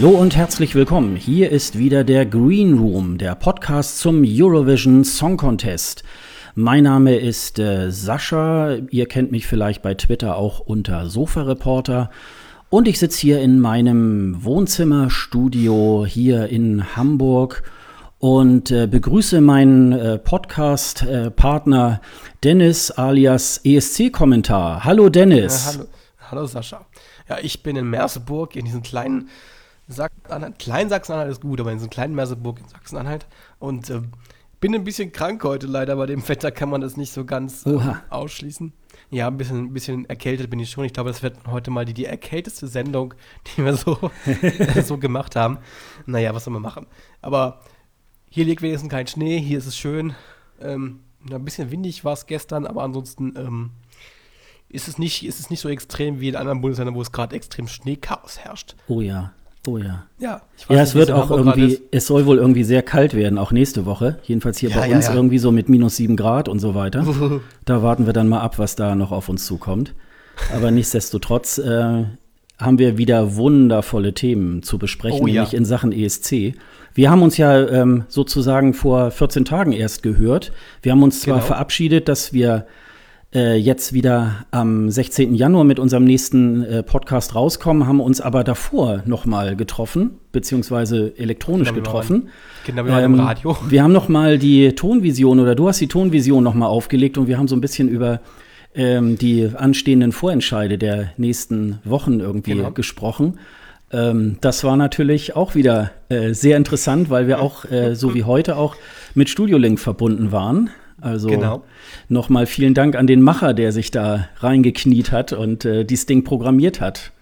Hallo und herzlich willkommen. Hier ist wieder der Green Room, der Podcast zum Eurovision Song Contest. Mein Name ist äh, Sascha. Ihr kennt mich vielleicht bei Twitter auch unter Sofa Reporter. Und ich sitze hier in meinem Wohnzimmerstudio hier in Hamburg und äh, begrüße meinen äh, Podcast-Partner Dennis alias ESC-Kommentar. Hallo Dennis. Ja, hallo, hallo Sascha. Ja, ich bin in Merseburg, in diesem kleinen Sachsen-Anhalt. Klein Sachsen-Anhalt ist gut, aber in diesem kleinen Merseburg in Sachsen-Anhalt. Und äh, bin ein bisschen krank heute leider. Bei dem Wetter kann man das nicht so ganz äh, ausschließen. Ja, ein bisschen, ein bisschen erkältet bin ich schon. Ich glaube, das wird heute mal die, die erkälteste Sendung, die wir so, so gemacht haben. Naja, was soll man machen? Aber hier liegt wenigstens kein Schnee, hier ist es schön. Ähm, ein bisschen windig war es gestern, aber ansonsten ähm, ist, es nicht, ist es nicht so extrem wie in anderen Bundesländern, wo es gerade extrem Schneechaos herrscht. Oh ja. Oh ja. Ja, ich weiß ja es wird auch irgendwie, es soll wohl irgendwie sehr kalt werden, auch nächste Woche. Jedenfalls hier ja, bei ja, uns ja. irgendwie so mit minus sieben Grad und so weiter. da warten wir dann mal ab, was da noch auf uns zukommt. Aber nichtsdestotrotz äh, haben wir wieder wundervolle Themen zu besprechen, oh, nämlich in Sachen ESC. Wir haben uns ja ähm, sozusagen vor 14 Tagen erst gehört. Wir haben uns zwar genau. verabschiedet, dass wir äh, jetzt wieder am 16. Januar mit unserem nächsten äh, Podcast rauskommen, haben uns aber davor nochmal getroffen, beziehungsweise elektronisch genau, getroffen. Genau, wir waren ähm, im Radio. Wir haben nochmal die Tonvision oder du hast die Tonvision nochmal aufgelegt und wir haben so ein bisschen über ähm, die anstehenden Vorentscheide der nächsten Wochen irgendwie genau. gesprochen. Ähm, das war natürlich auch wieder äh, sehr interessant, weil wir auch, äh, so wie heute, auch mit Studiolink verbunden waren. Also genau. nochmal vielen Dank an den Macher, der sich da reingekniet hat und äh, dieses Ding programmiert hat.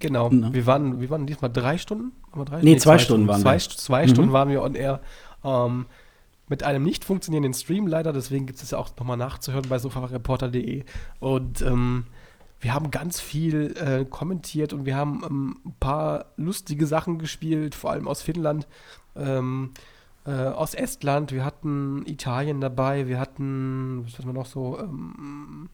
Genau. Na. Wir, waren, wir waren diesmal drei Stunden? Drei, nee, nee, zwei, zwei Stunden, Stunden, waren zwei, wir. Zwei mhm. Stunden waren wir on air. Ähm, mit einem nicht funktionierenden Stream leider, deswegen gibt es ja auch nochmal nachzuhören bei sofareporter.de. Und ähm, wir haben ganz viel äh, kommentiert und wir haben ähm, ein paar lustige Sachen gespielt, vor allem aus Finnland. Ähm, äh, aus Estland, wir hatten Italien dabei, wir hatten, was hatten wir noch so, ähm,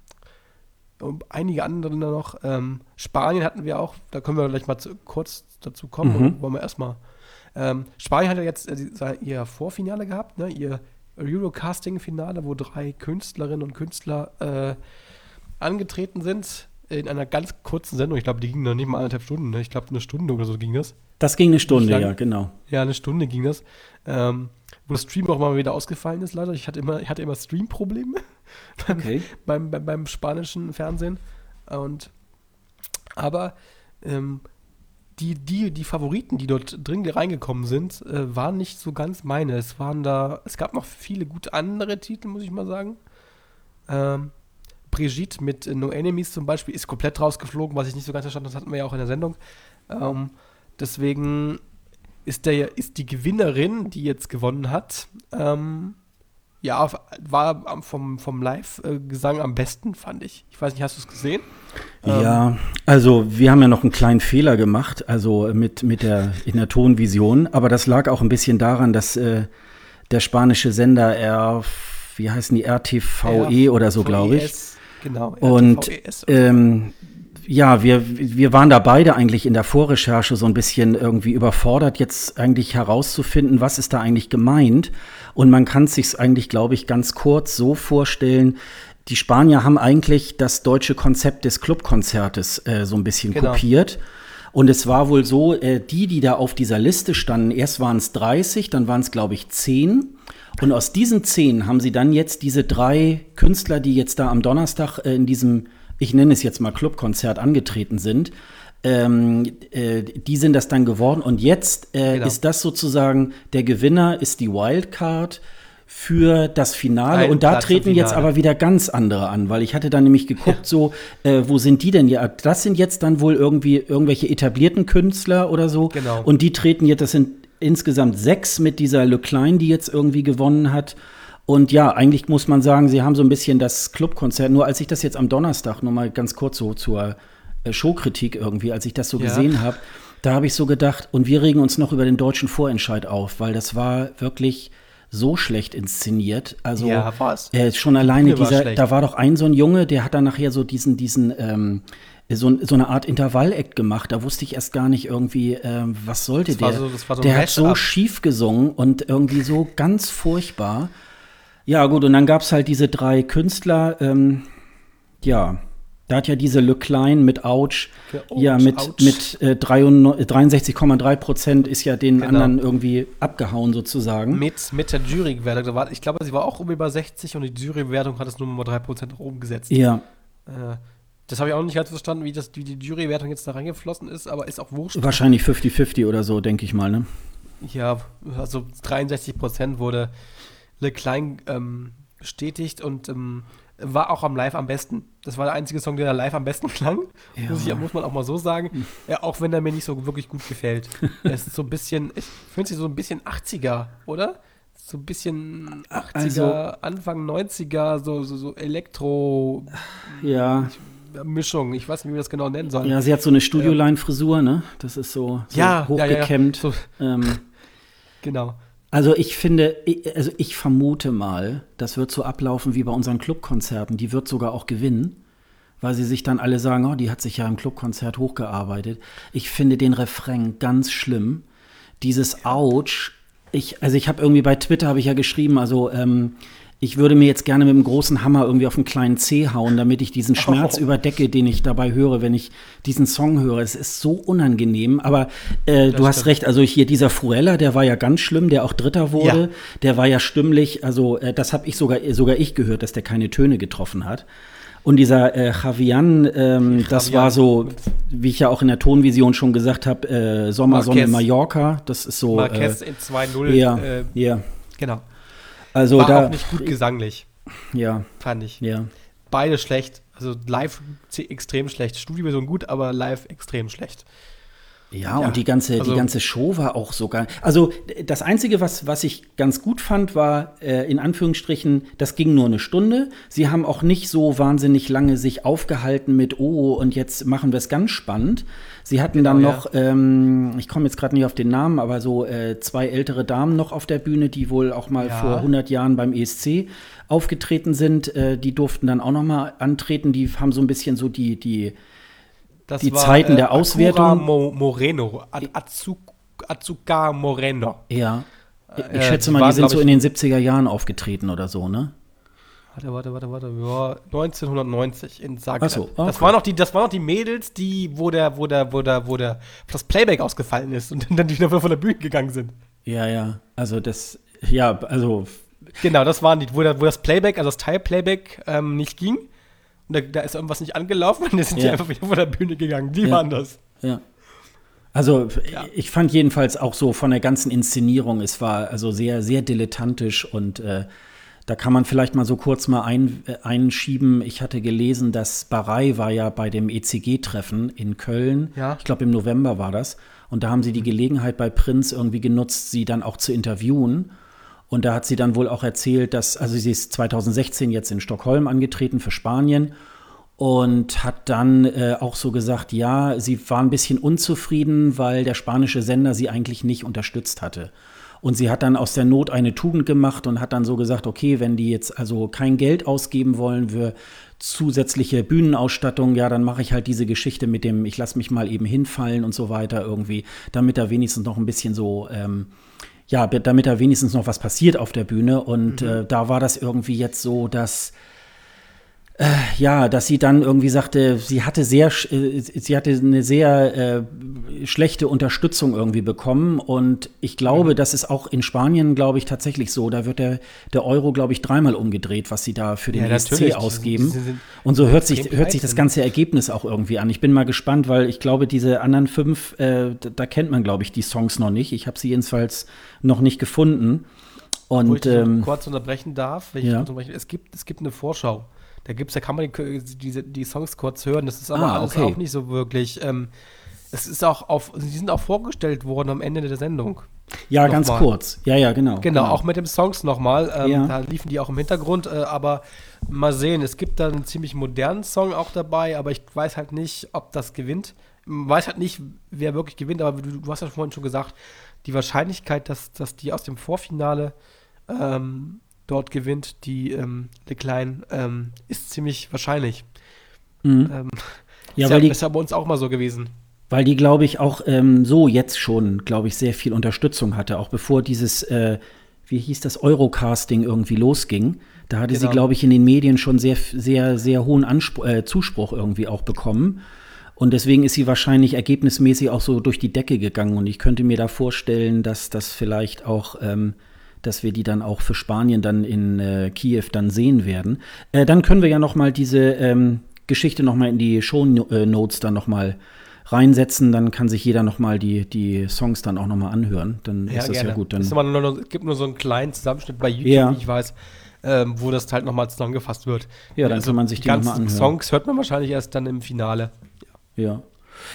einige andere noch. Ähm, Spanien hatten wir auch, da können wir gleich mal zu, kurz dazu kommen, mhm. wollen wir erstmal. Ähm, Spanien hat ja jetzt äh, ihr Vorfinale gehabt, ne? ihr Eurocasting-Finale, wo drei Künstlerinnen und Künstler äh, angetreten sind in einer ganz kurzen Sendung. Ich glaube, die ging noch nicht mal anderthalb Stunden. Ne? Ich glaube, eine Stunde oder so ging das. Das ging eine Stunde, ja, genau. Ja, eine Stunde ging das. Ähm, wo das Stream auch mal wieder ausgefallen ist, leider. Ich hatte immer, ich hatte immer Stream-Probleme okay. beim, beim, beim, spanischen Fernsehen. Und aber ähm, die, die, die Favoriten, die dort drin reingekommen sind, äh, waren nicht so ganz meine. Es waren da, es gab noch viele gute andere Titel, muss ich mal sagen. Ähm, Brigitte mit No Enemies zum Beispiel ist komplett rausgeflogen, was ich nicht so ganz verstanden habe. Das hatten wir ja auch in der Sendung. Ähm, deswegen ist, der, ist die Gewinnerin, die jetzt gewonnen hat, ähm, ja, war vom, vom Live-Gesang am besten, fand ich. Ich weiß nicht, hast du es gesehen? Ja, ähm, also wir haben ja noch einen kleinen Fehler gemacht, also mit, mit der, in der Tonvision, aber das lag auch ein bisschen daran, dass äh, der spanische Sender R, wie heißen die, RTVE oder so, glaube ich. Genau. Und ähm, ja, wir, wir waren da beide eigentlich in der Vorrecherche so ein bisschen irgendwie überfordert, jetzt eigentlich herauszufinden, was ist da eigentlich gemeint. Und man kann es sich eigentlich, glaube ich, ganz kurz so vorstellen, die Spanier haben eigentlich das deutsche Konzept des Clubkonzertes äh, so ein bisschen genau. kopiert. Und es war wohl so, äh, die, die da auf dieser Liste standen, erst waren es 30, dann waren es, glaube ich, 10. Und aus diesen 10 haben sie dann jetzt diese drei Künstler, die jetzt da am Donnerstag äh, in diesem ich nenne es jetzt mal Clubkonzert angetreten sind, ähm, äh, die sind das dann geworden. Und jetzt äh, genau. ist das sozusagen, der Gewinner ist die Wildcard für das Finale. Ein und da Platz treten jetzt aber wieder ganz andere an, weil ich hatte dann nämlich geguckt, ja. so, äh, wo sind die denn? Ja, das sind jetzt dann wohl irgendwie irgendwelche etablierten Künstler oder so. Genau. Und die treten jetzt, das sind insgesamt sechs mit dieser Le Klein, die jetzt irgendwie gewonnen hat. Und ja, eigentlich muss man sagen, sie haben so ein bisschen das Clubkonzert. Nur als ich das jetzt am Donnerstag, nur mal ganz kurz so zur äh, Showkritik irgendwie, als ich das so ja. gesehen habe, da habe ich so gedacht, und wir regen uns noch über den deutschen Vorentscheid auf, weil das war wirklich so schlecht inszeniert. Also ja, äh, schon alleine dieser, da war doch ein so ein Junge, der hat dann nachher so diesen, diesen ähm, so, so eine Art Intervall-Act gemacht. Da wusste ich erst gar nicht irgendwie, äh, was sollte der. So, so der hat so schief gesungen und irgendwie so ganz furchtbar. Ja, gut, und dann gab es halt diese drei Künstler, ähm, ja, da hat ja diese Le Klein mit Ouch, oh, ja, mit, Ouch. mit äh, 63,3 Prozent ist ja den genau. anderen irgendwie abgehauen sozusagen. Mit, mit der Jurywertung. Ich glaube, sie war auch um über 60 und die Jurywertung hat es nur mal 3 Prozent nach oben gesetzt. Ja. Äh, das habe ich auch nicht ganz verstanden, wie, das, wie die Jurywertung jetzt da reingeflossen ist, aber ist auch wurscht. Wahrscheinlich 50-50 oder so, denke ich mal, ne? Ja, also 63 Prozent wurde Le Klein ähm, bestätigt und ähm, war auch am Live am besten. Das war der einzige Song, der live am besten klang. Ja. Muss, ich, muss man auch mal so sagen. Hm. Ja, auch wenn er mir nicht so wirklich gut gefällt. er ist so ein bisschen, ich finde sie so ein bisschen 80er, oder? So ein bisschen 80er, also, Anfang 90er, so, so, so Elektro. Ja. Mischung, ich weiß nicht, wie wir das genau nennen sollen. Ja, sie hat so eine Studioline-Frisur, ne? Das ist so, so ja, hochgekämmt. Ja, ja, so. ähm, genau. Also ich finde, also ich vermute mal, das wird so ablaufen wie bei unseren Clubkonzerten. Die wird sogar auch gewinnen, weil sie sich dann alle sagen, oh, die hat sich ja im Clubkonzert hochgearbeitet. Ich finde den Refrain ganz schlimm. Dieses Ouch. Ich, also ich habe irgendwie bei Twitter habe ich ja geschrieben, also ähm, ich würde mir jetzt gerne mit einem großen Hammer irgendwie auf einen kleinen C hauen, damit ich diesen Schmerz oh. überdecke, den ich dabei höre, wenn ich diesen Song höre. Es ist so unangenehm, aber äh, du hast recht, also hier dieser Fruella, der war ja ganz schlimm, der auch Dritter wurde, ja. der war ja stimmlich, also äh, das habe ich sogar, sogar ich gehört, dass der keine Töne getroffen hat. Und dieser äh, Javian, ähm, das war so, wie ich ja auch in der Tonvision schon gesagt habe, äh, Sommersonne Mallorca. Das ist so. Marquez äh, in 2-0. Ja, äh, ja. Genau. Also War da, auch nicht gut gesanglich. Ja. Fand ich. Ja. Beide schlecht. Also live extrem schlecht. Studioversion gut, aber live extrem schlecht. Ja, ja, und die ganze, also, die ganze Show war auch sogar. Also das Einzige, was, was ich ganz gut fand, war äh, in Anführungsstrichen, das ging nur eine Stunde. Sie haben auch nicht so wahnsinnig lange sich aufgehalten mit, oh, und jetzt machen wir es ganz spannend. Sie hatten genau, dann noch, ja. ähm, ich komme jetzt gerade nicht auf den Namen, aber so äh, zwei ältere Damen noch auf der Bühne, die wohl auch mal ja. vor 100 Jahren beim ESC aufgetreten sind. Äh, die durften dann auch noch mal antreten. Die haben so ein bisschen so die, die das die war, Zeiten der äh, Auswertung. Mo Moreno, Azuka Moreno. Ja. Ich äh, schätze mal, die, waren, sind so in den 70er Jahren aufgetreten oder so, ne? Warte, warte, warte, warte. Ja, 1990 in Zagreb. Ach so, okay. das, waren noch die, das waren noch die Mädels, die, wo der, wo der, wo der, wo der, das Playback ausgefallen ist und dann wieder von der Bühne gegangen sind. Ja, ja. Also das, ja, also. Genau, das waren die, wo, der, wo das Playback, also das Teil-Playback ähm, nicht ging und da, da, ist irgendwas nicht angelaufen und dann sind ja. die einfach wieder von der Bühne gegangen. Die ja. waren das. Ja. Also ja. ich fand jedenfalls auch so von der ganzen Inszenierung, es war also sehr, sehr dilettantisch und äh, da kann man vielleicht mal so kurz mal ein, äh, einschieben. Ich hatte gelesen, dass Barei war ja bei dem ECG-Treffen in Köln. Ja. Ich glaube, im November war das. Und da haben sie die Gelegenheit bei Prinz irgendwie genutzt, sie dann auch zu interviewen. Und da hat sie dann wohl auch erzählt, dass, also sie ist 2016 jetzt in Stockholm angetreten für Spanien und hat dann äh, auch so gesagt, ja, sie war ein bisschen unzufrieden, weil der spanische Sender sie eigentlich nicht unterstützt hatte. Und sie hat dann aus der Not eine Tugend gemacht und hat dann so gesagt, okay, wenn die jetzt also kein Geld ausgeben wollen für zusätzliche Bühnenausstattung, ja, dann mache ich halt diese Geschichte mit dem, ich lasse mich mal eben hinfallen und so weiter irgendwie, damit da wenigstens noch ein bisschen so ähm, ja, damit da wenigstens noch was passiert auf der Bühne. Und mhm. äh, da war das irgendwie jetzt so, dass äh, ja, dass sie dann irgendwie sagte, sie hatte sehr, äh, sie hatte eine sehr äh, schlechte Unterstützung irgendwie bekommen und ich glaube, mhm. das ist auch in Spanien, glaube ich, tatsächlich so. Da wird der, der Euro, glaube ich, dreimal umgedreht, was sie da für den ja, ESC ausgeben. Und so hört sich, hört sich das ganze Ergebnis auch irgendwie an. Ich bin mal gespannt, weil ich glaube, diese anderen fünf, äh, da, da kennt man, glaube ich, die Songs noch nicht. Ich habe sie jedenfalls noch nicht gefunden. Und, Wo ich ähm, kurz unterbrechen darf, ja. unterbrechen. Es, gibt, es gibt eine Vorschau. Da gibt's, da kann man die, die, die Songs kurz hören. Das ist aber ah, alles auch nicht so wirklich. Ähm, es ist auch auf, sie sind auch vorgestellt worden am Ende der Sendung. Ja, ganz mal. kurz. Ja, ja, genau, genau. Genau, auch mit den Songs nochmal. Ähm, ja. Da liefen die auch im Hintergrund, äh, aber mal sehen. Es gibt da einen ziemlich modernen Song auch dabei, aber ich weiß halt nicht, ob das gewinnt. Weiß halt nicht, wer wirklich gewinnt, aber du, du hast ja vorhin schon gesagt, die Wahrscheinlichkeit, dass, dass die aus dem Vorfinale ähm, dort gewinnt, die ähm, Leclerc, ähm, ist ziemlich wahrscheinlich. Mhm. Ähm, Ja, weil ja, die, ist ja bei uns auch mal so gewesen. weil die glaube ich, auch ähm, so jetzt schon, glaube ich, sehr viel Unterstützung hatte, auch bevor dieses, äh, wie hieß das, Eurocasting irgendwie losging. Da hatte sie, Genau. glaube ich, in den Medien schon sehr, sehr, sehr hohen Anspruch, äh, Zuspruch irgendwie auch bekommen. Und deswegen ist sie wahrscheinlich ergebnismäßig auch so durch die Decke gegangen. Und ich könnte mir da vorstellen, dass das vielleicht auch, ähm, dass wir die dann auch für Spanien dann in äh, Kiew dann sehen werden. Äh, dann können wir ja noch mal diese ähm, Geschichte noch mal in die Show äh, Notes dann noch mal reinsetzen. Dann kann sich jeder noch mal die, die Songs dann auch noch mal anhören. Dann ist das ja gut. Dann, es nur, gibt nur so einen kleinen Zusammenschnitt bei YouTube, Ja. wie ich weiß, ähm, wo das halt nochmal zusammengefasst wird. Ja, dann kann man sich die ganzen anhören. Songs hört man wahrscheinlich erst dann im Finale. Ja.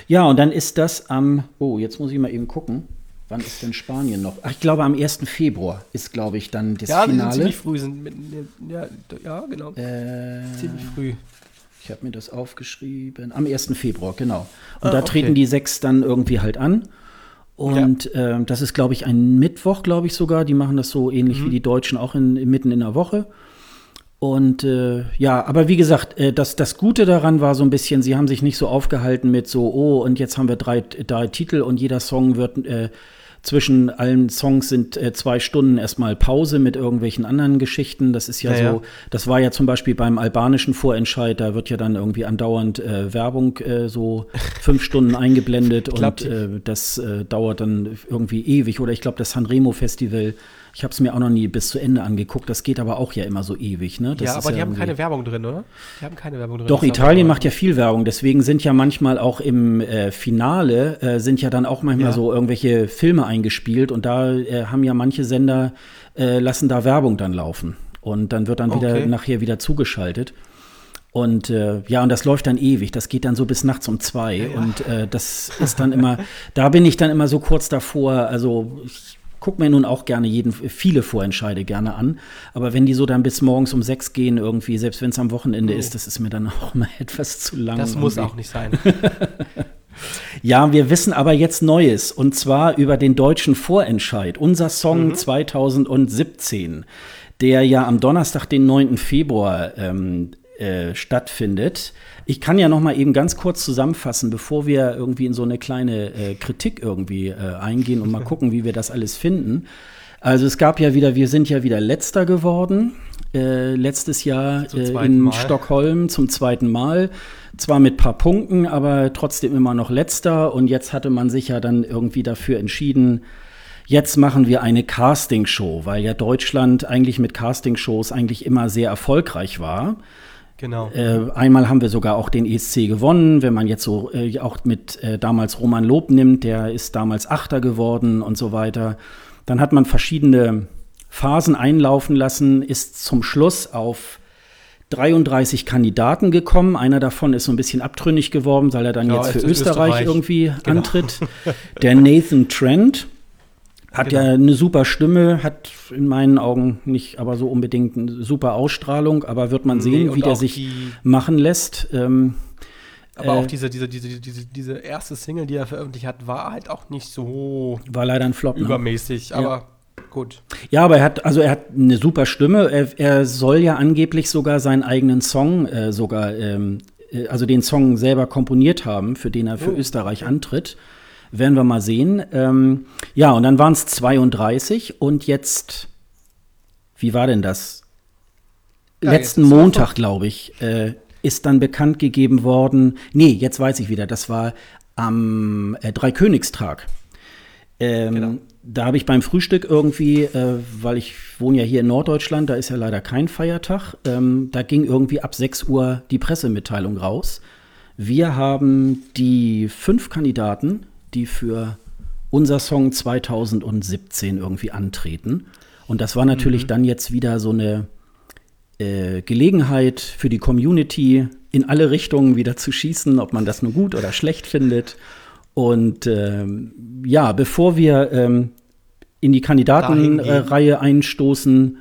Ja, und dann ist das am, oh, jetzt muss ich mal eben gucken. Wann ist denn Spanien noch? Ach, ich glaube, am 1. Februar ist, glaube ich, dann das ja, Finale. ziemlich früh. Sind mit, ja, ja, genau. Äh, ziemlich früh. ich habe mir das aufgeschrieben. Am 1. Februar, genau. Und Ah, da okay. treten die sechs dann irgendwie halt an. Und ähm, das ist, glaube ich, ein Mittwoch, glaube ich sogar. Die machen das so ähnlich Mhm. wie die Deutschen auch in, mitten in der Woche. Und äh, ja, aber wie gesagt, äh, das, das Gute daran war so ein bisschen, sie haben sich nicht so aufgehalten mit so, oh, und jetzt haben wir drei, drei Titel und jeder Song wird äh, zwischen allen Songs sind äh, zwei Stunden erstmal Pause mit irgendwelchen anderen Geschichten. Das ist ja, Ja, so, ja. das war ja zum Beispiel beim albanischen Vorentscheid, da wird ja dann irgendwie andauernd äh, Werbung äh, so fünf Stunden eingeblendet und äh, das äh, dauert dann irgendwie ewig. Oder ich glaube, das Sanremo Festival, ich habe es mir auch noch nie bis zu Ende angeguckt, das geht aber auch ja immer so ewig. Ne? Das ja, aber die haben irgendwie- keine Werbung drin, oder? Die haben keine Werbung drin. doch, Italien haben macht ja viel Werbung, deswegen sind ja manchmal auch im äh, Finale äh, sind ja dann auch manchmal Ja. so irgendwelche Filme eingespielt und da äh, haben ja manche Sender äh, lassen da Werbung dann laufen und dann wird dann wieder Okay. nachher wieder zugeschaltet. Und äh, ja, und das läuft dann ewig. Das geht dann so bis nachts um zwei. Und äh, das ist dann immer, da bin ich dann immer so kurz davor. Also ich gucke mir nun auch gerne jeden, viele Vorentscheide gerne an. Aber wenn die so dann bis morgens um sechs gehen, irgendwie, selbst wenn es am Wochenende ist, das ist mir dann auch immer etwas zu lang. Das muss auch nicht sein. Ja, wir wissen aber jetzt Neues und zwar über den deutschen Vorentscheid. Unser Song 2017, der ja am Donnerstag, den 9. Februar ähm, äh, stattfindet. Ich kann ja noch mal eben ganz kurz zusammenfassen, bevor wir irgendwie in so eine kleine äh, Kritik irgendwie äh, eingehen und mal gucken, wie wir das alles finden. Also es gab ja wieder, wir sind ja wieder letzter geworden. Äh, letztes Jahr äh, in Mal. Stockholm zum zweiten Mal. Zwar mit paar Punkten, aber trotzdem immer noch letzter. Und jetzt hatte man sich ja dann irgendwie dafür entschieden, jetzt machen wir eine Castingshow, weil ja Deutschland eigentlich mit Castingshows eigentlich immer sehr erfolgreich war. Genau. Äh, einmal haben wir sogar auch den ESC gewonnen, wenn man jetzt so äh, auch mit äh, damals Roman Lob nimmt, der ist damals Achter geworden und so weiter. Dann hat man verschiedene Phasen einlaufen lassen, ist zum Schluss auf 33 Kandidaten gekommen. Einer davon ist so ein bisschen abtrünnig geworden, weil er dann Ja, jetzt für Österreich, Österreich. irgendwie Genau. antritt. Der Nathan Trent hat Genau. ja eine super Stimme, hat in meinen Augen nicht aber so unbedingt eine super Ausstrahlung, aber wird man Nee, sehen, und wie der sich machen lässt. Ähm, Aber äh, auch diese, diese, diese, diese, diese erste Single, die er veröffentlicht hat, war halt auch nicht so war leider ein Flop. Ne? übermäßig. Aber gut. Ja, aber er hat, also er hat eine super Stimme. Er, er soll ja angeblich sogar seinen eigenen Song äh, sogar, ähm, äh, also den Song selber komponiert haben, für den er für Oh. Österreich antritt. Werden wir mal sehen. Ähm, ja, und dann waren es 32 und jetzt, wie war denn das? Ja, Letzten Montag, glaube ich, äh, ist dann bekannt gegeben worden. Nee, jetzt weiß ich wieder, das war am äh, Dreikönigstag. Ähm, Genau. Da habe ich beim Frühstück irgendwie, äh, weil ich wohne ja hier in Norddeutschland, da ist ja leider kein Feiertag, ähm, da ging irgendwie ab 6 Uhr die Pressemitteilung raus. Wir haben die fünf Kandidaten, die für unser Song 2017 irgendwie antreten. Und das war natürlich dann jetzt wieder so eine äh, Gelegenheit für die Community, in alle Richtungen wieder zu schießen, ob man das nur gut oder schlecht findet. Und ähm, ja, bevor wir ähm, in die. Kandidatenreihe einstoßen,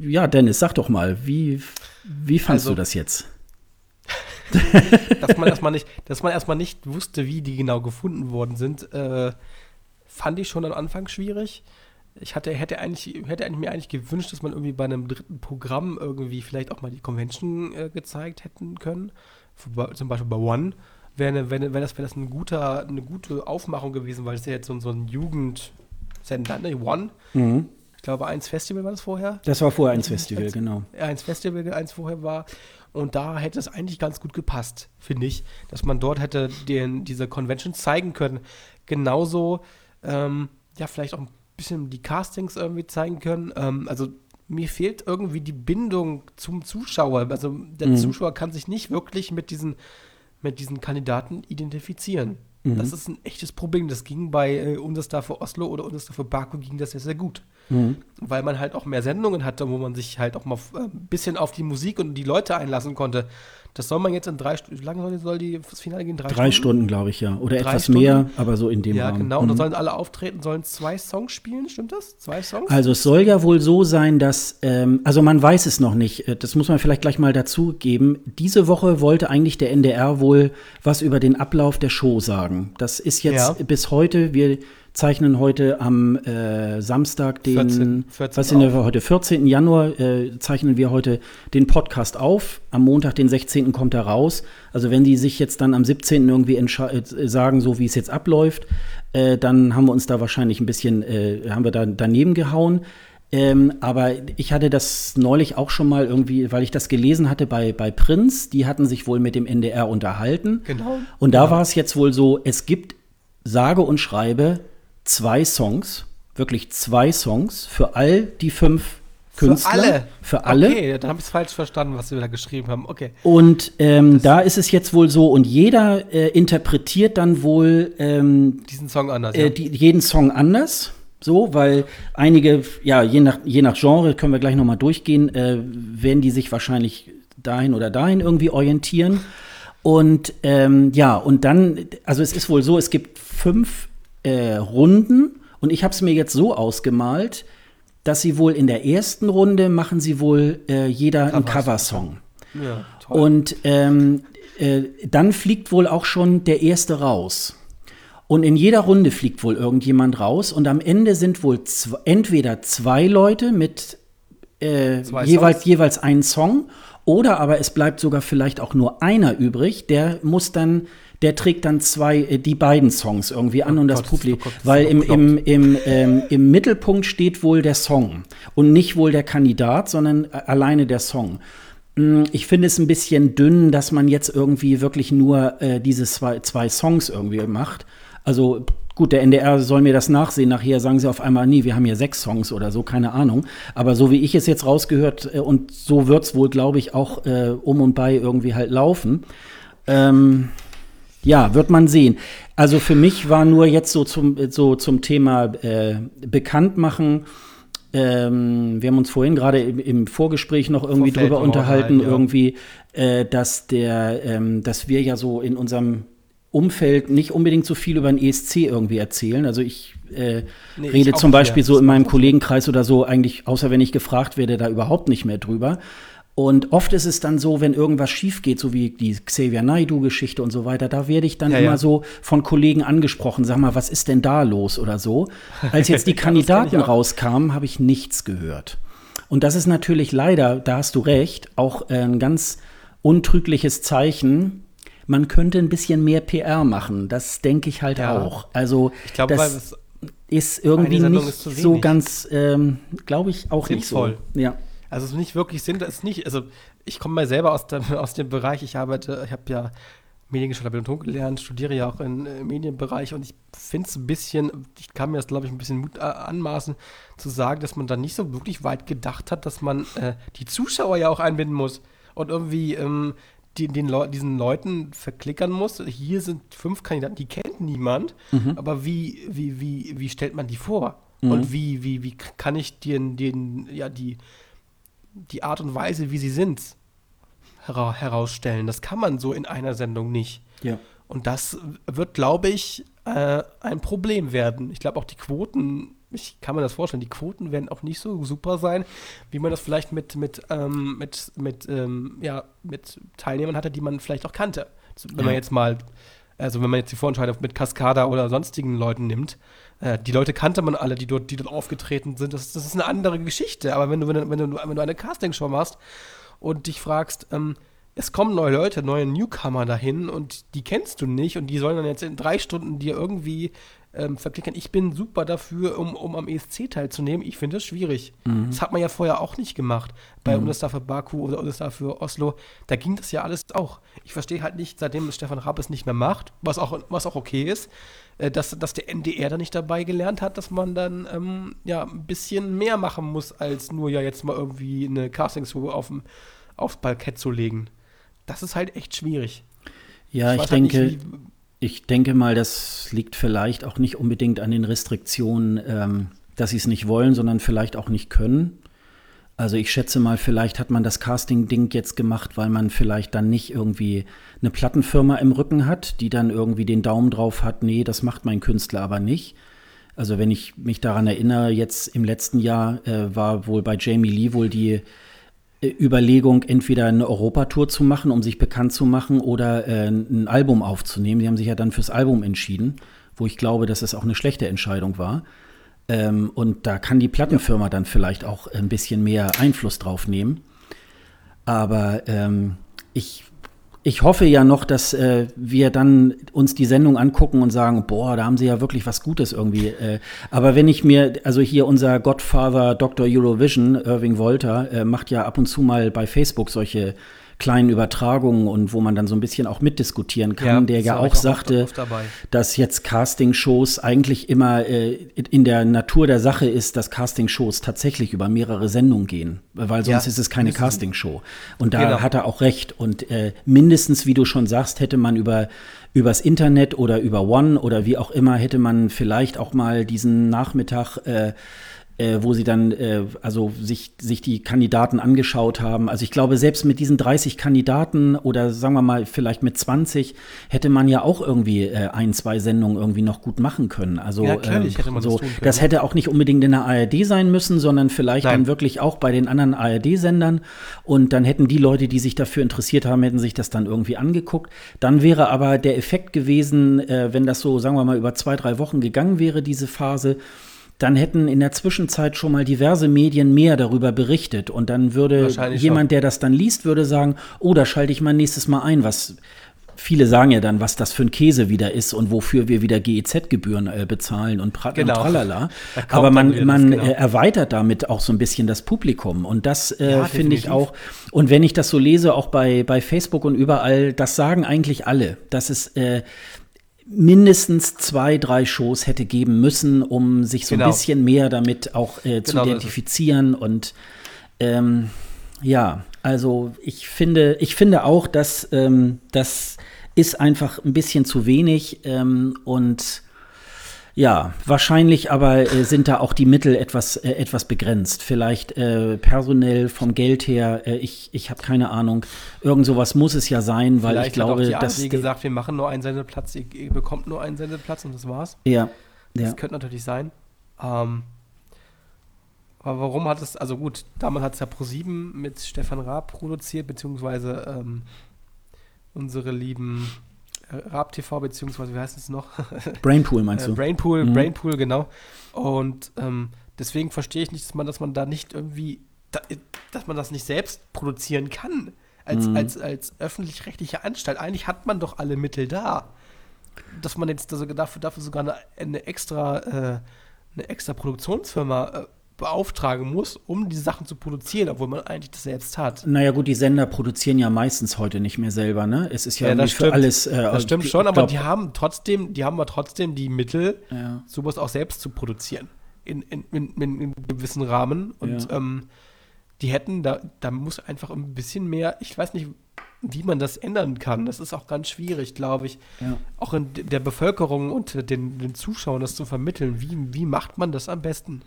ja, Dennis, sag doch mal, wie, wie fandst Also- du das jetzt? dass man erstmal nicht, dass man erstmal nicht wusste, wie die genau gefunden worden sind, äh, fand ich schon am Anfang schwierig. Ich hatte, hätte, eigentlich, hätte eigentlich mir eigentlich gewünscht, dass man irgendwie bei einem dritten Programm irgendwie vielleicht auch mal die Convention äh, gezeigt hätten können zum Beispiel bei One, wäre wär, wär das, wär das ein guter, eine gute Aufmachung gewesen, weil es ja jetzt so, so ein Jugendsender, ne? One. Mhm. Ich glaube, eins Festival war das vorher. Das war vorher eins Festival, eins, genau. Eins Festival, eins vorher war. Und da hätte es eigentlich ganz gut gepasst, finde ich, dass man dort hätte den, diese Convention zeigen können. Genauso, ähm, ja, vielleicht auch ein bisschen die Castings irgendwie zeigen können. Ähm, also mir fehlt irgendwie die Bindung zum Zuschauer. Also der mhm. Zuschauer kann sich nicht wirklich mit diesen, mit diesen Kandidaten identifizieren. Mhm. Das ist ein echtes Problem. Das ging bei äh, Unterstar für Oslo oder Unterstar für Baku ging das sehr, sehr gut. Mhm. Weil man halt auch mehr Sendungen hatte, wo man sich halt auch mal ein äh, bisschen auf die Musik und die Leute einlassen konnte. Das soll man jetzt in drei Stunden, wie lange soll die, das Finale gehen? Drei, drei Stunden, Stunden glaube ich, ja. Oder drei etwas Stunden? mehr, aber so in dem Ja, Rahmen. genau. Und da mhm. sollen alle auftreten, sollen zwei Songs spielen, stimmt das? Zwei Songs? Also es soll ja wohl so sein, dass, ähm, also man weiß es noch nicht, äh, das muss man vielleicht gleich mal dazu geben. Diese Woche wollte eigentlich der NDR wohl was über den Ablauf der Show sagen. Das ist jetzt ja. bis heute, wir zeichnen heute am äh, Samstag, den 14, 14 was sind wir heute, 14. Januar, äh, zeichnen wir heute den Podcast auf. Am Montag, den 16. kommt er raus. Also wenn die sich jetzt dann am 17. irgendwie äh, sagen, so wie es jetzt abläuft, äh, dann haben wir uns da wahrscheinlich ein bisschen, äh, haben wir da daneben gehauen. Ähm, aber ich hatte das neulich auch schon mal irgendwie, weil ich das gelesen hatte bei, bei Prinz, die hatten sich wohl mit dem NDR unterhalten. Genau. Und da genau. war es jetzt wohl so, es gibt sage und schreibe zwei Songs, wirklich zwei Songs für all die fünf Künstler. Für alle? Für alle. Okay, dann habe ich es falsch verstanden, was Sie da geschrieben haben. Okay. Und ähm, da ist es jetzt wohl so, und jeder äh, interpretiert dann wohl ähm, diesen Song anders. Äh, die, jeden Song anders. So, weil einige, ja, je nach, je nach Genre, können wir gleich nochmal durchgehen, äh, werden die sich wahrscheinlich dahin oder dahin irgendwie orientieren. Und ähm, ja, und dann, also es ist wohl so, es gibt fünf äh, Runden und ich habe es mir jetzt so ausgemalt, dass sie wohl in der ersten Runde machen sie wohl äh, jeder Cover einen Coversong. Ja, toll. Und ähm, äh, dann fliegt wohl auch schon der erste raus. Und in jeder Runde fliegt wohl irgendjemand raus und am Ende sind wohl entweder zwei Leute mit äh, jeweils, jeweils einen Song oder aber es bleibt sogar vielleicht auch nur einer übrig, der muss dann der trägt dann zwei, äh, die beiden Songs irgendwie an oh und das Publikum, oh weil im, im, im, ähm, im Mittelpunkt steht wohl der Song und nicht wohl der Kandidat, sondern äh, alleine der Song. Mm, ich finde es ein bisschen dünn, dass man jetzt irgendwie wirklich nur äh, diese zwei, zwei Songs irgendwie macht. Also Gut, der NDR soll mir das nachsehen. Nachher sagen sie auf einmal, nie, wir haben hier sechs Songs oder so, keine Ahnung. Aber so wie ich es jetzt rausgehört, äh, und so wird es wohl, glaube ich, auch äh, um und bei irgendwie halt laufen. Ähm, ja, wird man sehen. Also für mich war nur jetzt so zum, so zum Thema äh, Bekanntmachen. Ähm, wir haben uns vorhin gerade im, im, Vorgespräch noch irgendwie Vorfeld drüber unterhalten, ja. irgendwie, äh, dass der, ähm, dass wir ja so in unserem Umfeld nicht unbedingt so viel über den ESC irgendwie erzählen. Also ich äh, nee, rede ich zum Beispiel so in meinem Kollegenkreis oder so eigentlich, außer wenn ich gefragt werde, da überhaupt nicht mehr drüber. Und oft ist es dann so, wenn irgendwas schief geht, so wie die Xavier Naidu-Geschichte und so weiter, da werde ich dann ja, immer ja. so von Kollegen angesprochen, sag mal, was ist denn da los oder so. Als jetzt die Kandidaten rauskamen, habe ich nichts gehört. Und das ist natürlich leider, da hast du recht, auch ein ganz untrügliches Zeichen. Man könnte ein bisschen mehr PR machen. Das denke ich halt ja. auch. Also, ich glaube, das ist irgendwie nicht so ganz, ähm, glaube ich, auch Sinnvoll. nicht so. Ja. Also es ist nicht wirklich Sinn, das ist nicht, also ich komme mal selber aus dem, aus dem Bereich, ich arbeite, ich habe ja Mediengestaltung und Ton gelernt, studiere ja auch im äh, Medienbereich und ich finde es ein bisschen, ich kann mir das glaube ich ein bisschen Mut äh, anmaßen, zu sagen, dass man da nicht so wirklich weit gedacht hat, dass man äh, die Zuschauer ja auch einbinden muss und irgendwie ähm, die, den Le diesen Leuten verklickern muss. Hier sind fünf Kandidaten, die kennt niemand, mhm. aber wie, wie, wie, wie stellt man die vor? Mhm. Und wie, wie, wie kann ich den, den, ja, die die Art und Weise, wie sie sind, hera herausstellen. Das kann man so in einer Sendung nicht. Ja. Und das wird, glaube ich, äh, ein Problem werden. Ich glaube auch die Quoten, ich kann mir das vorstellen, die Quoten werden auch nicht so super sein, wie man das vielleicht mit, mit, ähm, mit, mit, ähm, ja, mit Teilnehmern hatte, die man vielleicht auch kannte. Wenn ja. man jetzt mal, also wenn man jetzt die Vorentscheidung mit Cascada oder sonstigen Leuten nimmt, äh, die Leute kannte man alle, die dort, die dort aufgetreten sind. Das, das ist eine andere Geschichte. Aber wenn du, wenn du, wenn du, wenn du eine Castingshow machst und dich fragst, ähm, es kommen neue Leute, neue Newcomer dahin und die kennst du nicht und die sollen dann jetzt in drei Stunden dir irgendwie ähm, verklickern. Ich bin super dafür, um, um am ESC teilzunehmen. Ich finde das schwierig. Mhm. Das hat man ja vorher auch nicht gemacht. Bei mhm. Bundestag für Baku oder Bundestag für Oslo. Da ging das ja alles auch. Ich verstehe halt nicht, seitdem Stefan Raab es nicht mehr macht, was auch, was auch okay ist, dass, dass der NDR da nicht dabei gelernt hat, dass man dann ähm, ja ein bisschen mehr machen muss, als nur ja jetzt mal irgendwie eine Castingshow auf aufs Parkett zu legen. Das ist halt echt schwierig. Ja, ich, ich denke, halt nicht, ich denke mal, das liegt vielleicht auch nicht unbedingt an den Restriktionen, ähm, dass sie es nicht wollen, sondern vielleicht auch nicht können. Also ich schätze mal, vielleicht hat man das Casting-Ding jetzt gemacht, weil man vielleicht dann nicht irgendwie eine Plattenfirma im Rücken hat, die dann irgendwie den Daumen drauf hat, nee, das macht mein Künstler aber nicht. Also wenn ich mich daran erinnere, jetzt im letzten Jahr äh, war wohl bei Jamie Lee wohl die Überlegung, entweder eine Europatour zu machen, um sich bekannt zu machen, oder äh, ein Album aufzunehmen. Sie haben sich ja dann fürs Album entschieden, wo ich glaube, dass es auch eine schlechte Entscheidung war. Ähm, und da kann die Plattenfirma dann vielleicht auch ein bisschen mehr Einfluss drauf nehmen. Aber ähm, ich ich hoffe ja noch, dass äh, wir dann uns die Sendung angucken und sagen, boah, da haben sie ja wirklich was Gutes irgendwie. Äh, aber wenn ich mir, also hier unser Godfather Dr. Eurovision, Irving Wolter, äh, macht ja ab und zu mal bei Facebook solche kleinen Übertragungen und wo man dann so ein bisschen auch mitdiskutieren kann, ja, der ja auch sagte, dass jetzt Castingshows eigentlich immer äh, in der Natur der Sache ist, dass Castingshows tatsächlich über mehrere Sendungen gehen, weil sonst ja, ist es keine Castingshow. Und da genau. hat er auch recht. Und äh, mindestens, wie du schon sagst, hätte man über übers Internet oder über One oder wie auch immer hätte man vielleicht auch mal diesen Nachmittag äh, äh, wo sie dann äh, also sich, sich die Kandidaten angeschaut haben. Also ich glaube, selbst mit diesen 30 Kandidaten oder sagen wir mal vielleicht mit 20 hätte man ja auch irgendwie äh, ein, zwei Sendungen irgendwie noch gut machen können. Also ja, klar, ähm, so, das, das hätte auch nicht unbedingt in der ARD sein müssen, sondern vielleicht Nein. dann wirklich auch bei den anderen ARD-Sendern. Und dann hätten die Leute, die sich dafür interessiert haben, hätten sich das dann irgendwie angeguckt. Dann wäre aber der Effekt gewesen, äh, wenn das so, sagen wir mal, über zwei, drei Wochen gegangen wäre, diese Phase, dann hätten in der Zwischenzeit schon mal diverse Medien mehr darüber berichtet. Und dann würde jemand, schon. der das dann liest, würde sagen, oh, da schalte ich mal nächstes Mal ein, was viele sagen ja dann, was das für ein Käse wieder ist und wofür wir wieder GEZ-Gebühren äh, bezahlen und, pra genau. und tralala. Aber man, man genau. erweitert damit auch so ein bisschen das Publikum. Und das äh, ja, finde ich auch. Und wenn ich das so lese, auch bei, bei Facebook und überall, das sagen eigentlich alle. dass es äh, mindestens zwei, drei Shows hätte geben müssen, um sich so genau. ein bisschen mehr damit auch äh, zu genau identifizieren. Und ähm, ja, also ich finde, ich finde auch, dass ähm, das ist einfach ein bisschen zu wenig ähm, und ja, wahrscheinlich aber äh, sind da auch die Mittel etwas, äh, etwas begrenzt. Vielleicht äh, personell vom Geld her, äh, ich, ich habe keine Ahnung. Irgend sowas muss es ja sein, weil Vielleicht ich glaube, hat auch die dass. Wie gesagt, wir machen nur einen Sendeplatz, ihr, ihr, bekommt nur einen Sendeplatz und das war's. Ja. Das ja. könnte natürlich sein. Ähm, aber warum hat es, also gut, damals hat es ja Pro7 mit Stefan Raab produziert, beziehungsweise ähm, unsere lieben Rab TV, beziehungsweise wie heißt es noch? Brainpool meinst du? Brainpool, mhm. Brainpool, genau. Und ähm, deswegen verstehe ich nicht, dass man, dass man da nicht irgendwie, da, dass man das nicht selbst produzieren kann. Als, mhm. als, als öffentlich-rechtliche Anstalt. Eigentlich hat man doch alle Mittel da. Dass man jetzt dafür, dafür sogar eine, eine extra, äh, eine extra Produktionsfirma äh, beauftragen muss, um diese Sachen zu produzieren, obwohl man eigentlich das selbst hat. Naja gut, die Sender produzieren ja meistens heute nicht mehr selber, ne? Es ist ja, ja das für alles. Äh, das stimmt schon, aber die haben trotzdem, die haben aber trotzdem die Mittel, ja. sowas auch selbst zu produzieren. In, in, in, in einem gewissen Rahmen. Und ja. ähm, die hätten, da, da muss einfach ein bisschen mehr, ich weiß nicht, wie man das ändern kann. Das ist auch ganz schwierig, glaube ich. Ja. Auch in der Bevölkerung und den, den Zuschauern das zu vermitteln. Wie, wie macht man das am besten?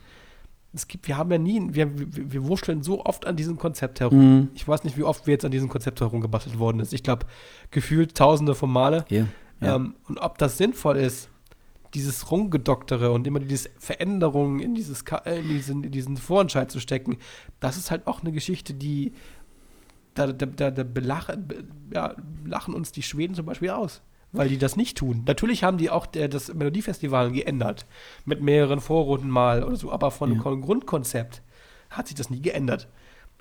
Es gibt, wir haben ja nie, wir, wir, wir wurschteln so oft an diesem Konzept herum. Mhm. Ich weiß nicht, wie oft wir jetzt an diesem Konzept herumgebastelt worden ist. Ich glaube, gefühlt tausende von Male. Yeah. Ja. Ähm, und ob das sinnvoll ist, dieses Rumgedoktere und immer diese Veränderungen in, dieses, äh, in, diesen, in diesen Vorentscheid zu stecken, das ist halt auch eine Geschichte, die da, da, da, da belachen, ja, lachen uns die Schweden zum Beispiel aus weil die das nicht tun. Natürlich haben die auch der, das Melodiefestival geändert, mit mehreren Vorrunden mal oder so, aber von ja. Grundkonzept hat sich das nie geändert.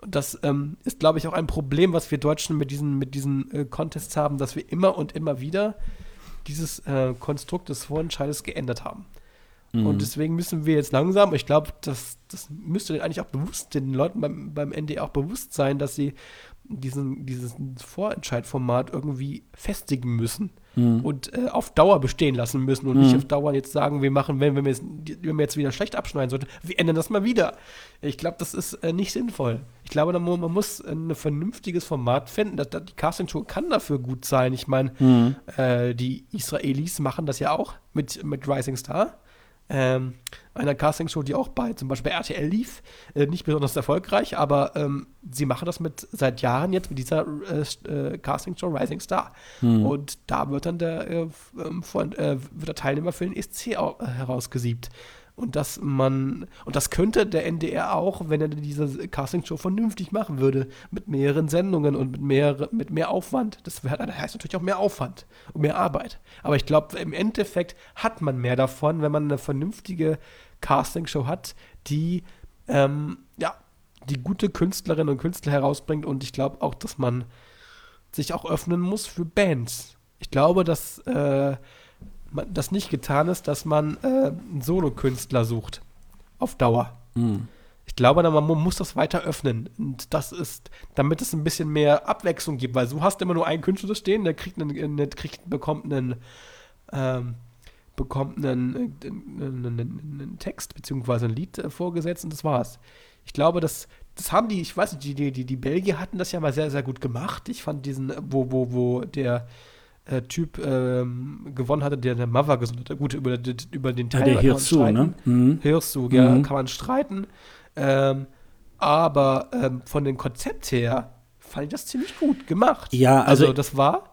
das ähm, ist, glaube ich, auch ein Problem, was wir Deutschen mit diesen, mit diesen äh, Contests haben, dass wir immer und immer wieder dieses äh, Konstrukt des Vorentscheides geändert haben. Mhm. Und deswegen müssen wir jetzt langsam, ich glaube, das, das müsste eigentlich auch bewusst, den Leuten beim, beim ND auch bewusst sein, dass sie diesen, dieses Vorentscheidformat irgendwie festigen müssen mhm. und äh, auf Dauer bestehen lassen müssen und mhm. nicht auf Dauer jetzt sagen, wir machen, wenn, wenn, wir jetzt, wenn wir jetzt wieder schlecht abschneiden sollten, wir ändern das mal wieder. Ich glaube, das ist äh, nicht sinnvoll. Ich glaube, man, man muss ein vernünftiges Format finden. Das, das, die Casting-Show kann dafür gut sein. Ich meine, mhm. äh, die Israelis machen das ja auch mit, mit Rising Star ähm, einer Castingshow, die auch bei zum Beispiel bei RTL lief, äh, nicht besonders erfolgreich, aber ähm, sie machen das mit seit Jahren jetzt mit dieser äh, äh Castingshow Rising Star. Hm. Und da wird dann der, äh, ähm, von, äh, wird der Teilnehmer für den ESC auch, äh, herausgesiebt und dass man, und das könnte der NDR auch, wenn er diese Castingshow vernünftig machen würde, mit mehreren Sendungen und mit mehr, mit mehr Aufwand. Das heißt natürlich auch mehr Aufwand und mehr Arbeit. Aber ich glaube, im Endeffekt hat man mehr davon, wenn man eine vernünftige Castingshow hat, die, ähm, ja, die gute Künstlerinnen und Künstler herausbringt. Und ich glaube auch, dass man sich auch öffnen muss für Bands. Ich glaube, dass äh, das nicht getan ist, dass man äh, einen Solokünstler sucht. Auf Dauer. Mhm. Ich glaube, man muss das weiter öffnen. Und das ist, damit es ein bisschen mehr Abwechslung gibt, weil du hast immer nur einen Künstler stehen, der kriegt einen, der kriegt, bekommt einen, ähm, bekommt einen, einen, einen, einen, Text bzw. ein Lied äh, vorgesetzt und das war's. Ich glaube, das, das haben die, ich weiß nicht, die, die, die Belgier hatten das ja mal sehr, sehr gut gemacht. Ich fand diesen, wo, wo, wo der äh, Typ ähm, gewonnen hatte, der der Mother gesungen hat. Gut, über, über den Teil ja, der Hirsu, ne? Mhm. Hirsu, ja, mhm. kann man streiten. Ähm, aber ähm, von dem Konzept her fand ich das ziemlich gut gemacht. Ja, also, also das war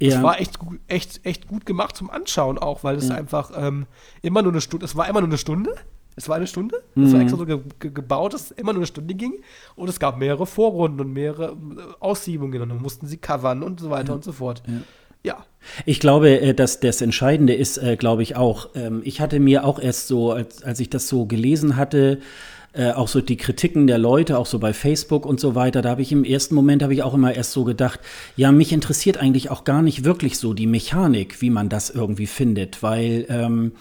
das ja. war echt, echt, echt gut gemacht zum Anschauen auch, weil es ja. einfach ähm, immer nur eine Stunde, es war immer nur eine Stunde. Es war eine Stunde. Es mhm. war extra so ge ge gebaut, dass es immer nur eine Stunde ging. Und es gab mehrere Vorrunden und mehrere äh, Aussiebungen und dann mussten sie covern und so weiter ja. und so fort. Ja. Ich glaube, äh, dass das Entscheidende ist, äh, glaube ich auch. Ähm, ich hatte mir auch erst so, als, als ich das so gelesen hatte, äh, auch so die Kritiken der Leute, auch so bei Facebook und so weiter, da habe ich im ersten Moment habe ich auch immer erst so gedacht, ja, mich interessiert eigentlich auch gar nicht wirklich so die Mechanik, wie man das irgendwie findet, weil ähm,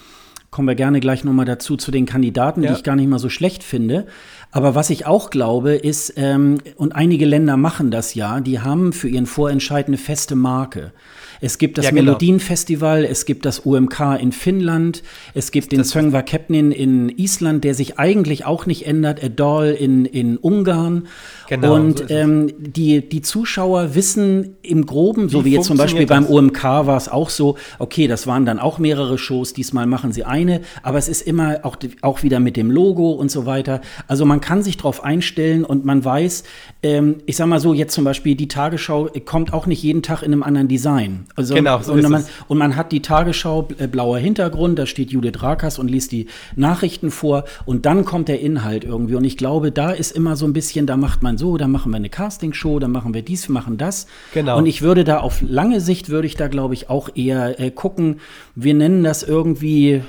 kommen wir gerne gleich nochmal dazu zu den Kandidaten, ja. die ich gar nicht mal so schlecht finde. Aber was ich auch glaube, ist, ähm, und einige Länder machen das ja, die haben für ihren Vorentscheid eine feste Marke. Es gibt das ja, genau. Melodienfestival, es gibt das UMK in Finnland, es gibt den Söngva Kepnin in Island, der sich eigentlich auch nicht ändert, Edol in, in Ungarn. Genau, und so ähm, die, die Zuschauer wissen im Groben, so wie, wie jetzt zum Beispiel beim OMK war es auch so, okay, das waren dann auch mehrere Shows, diesmal machen sie eine, aber es ist immer auch, auch wieder mit dem Logo und so weiter. Also man kann sich darauf einstellen und man weiß, ähm, ich sag mal so, jetzt zum Beispiel die Tagesschau kommt auch nicht jeden Tag in einem anderen Design. Also, genau, so und, man, und man hat die Tagesschau, äh, blauer Hintergrund, da steht Judith Rakas und liest die Nachrichten vor und dann kommt der Inhalt irgendwie. Und ich glaube, da ist immer so ein bisschen, da macht man so, da machen wir eine Castingshow, da machen wir dies, wir machen das. Genau. Und ich würde da auf lange Sicht, würde ich da, glaube ich, auch eher äh, gucken, wir nennen das irgendwie,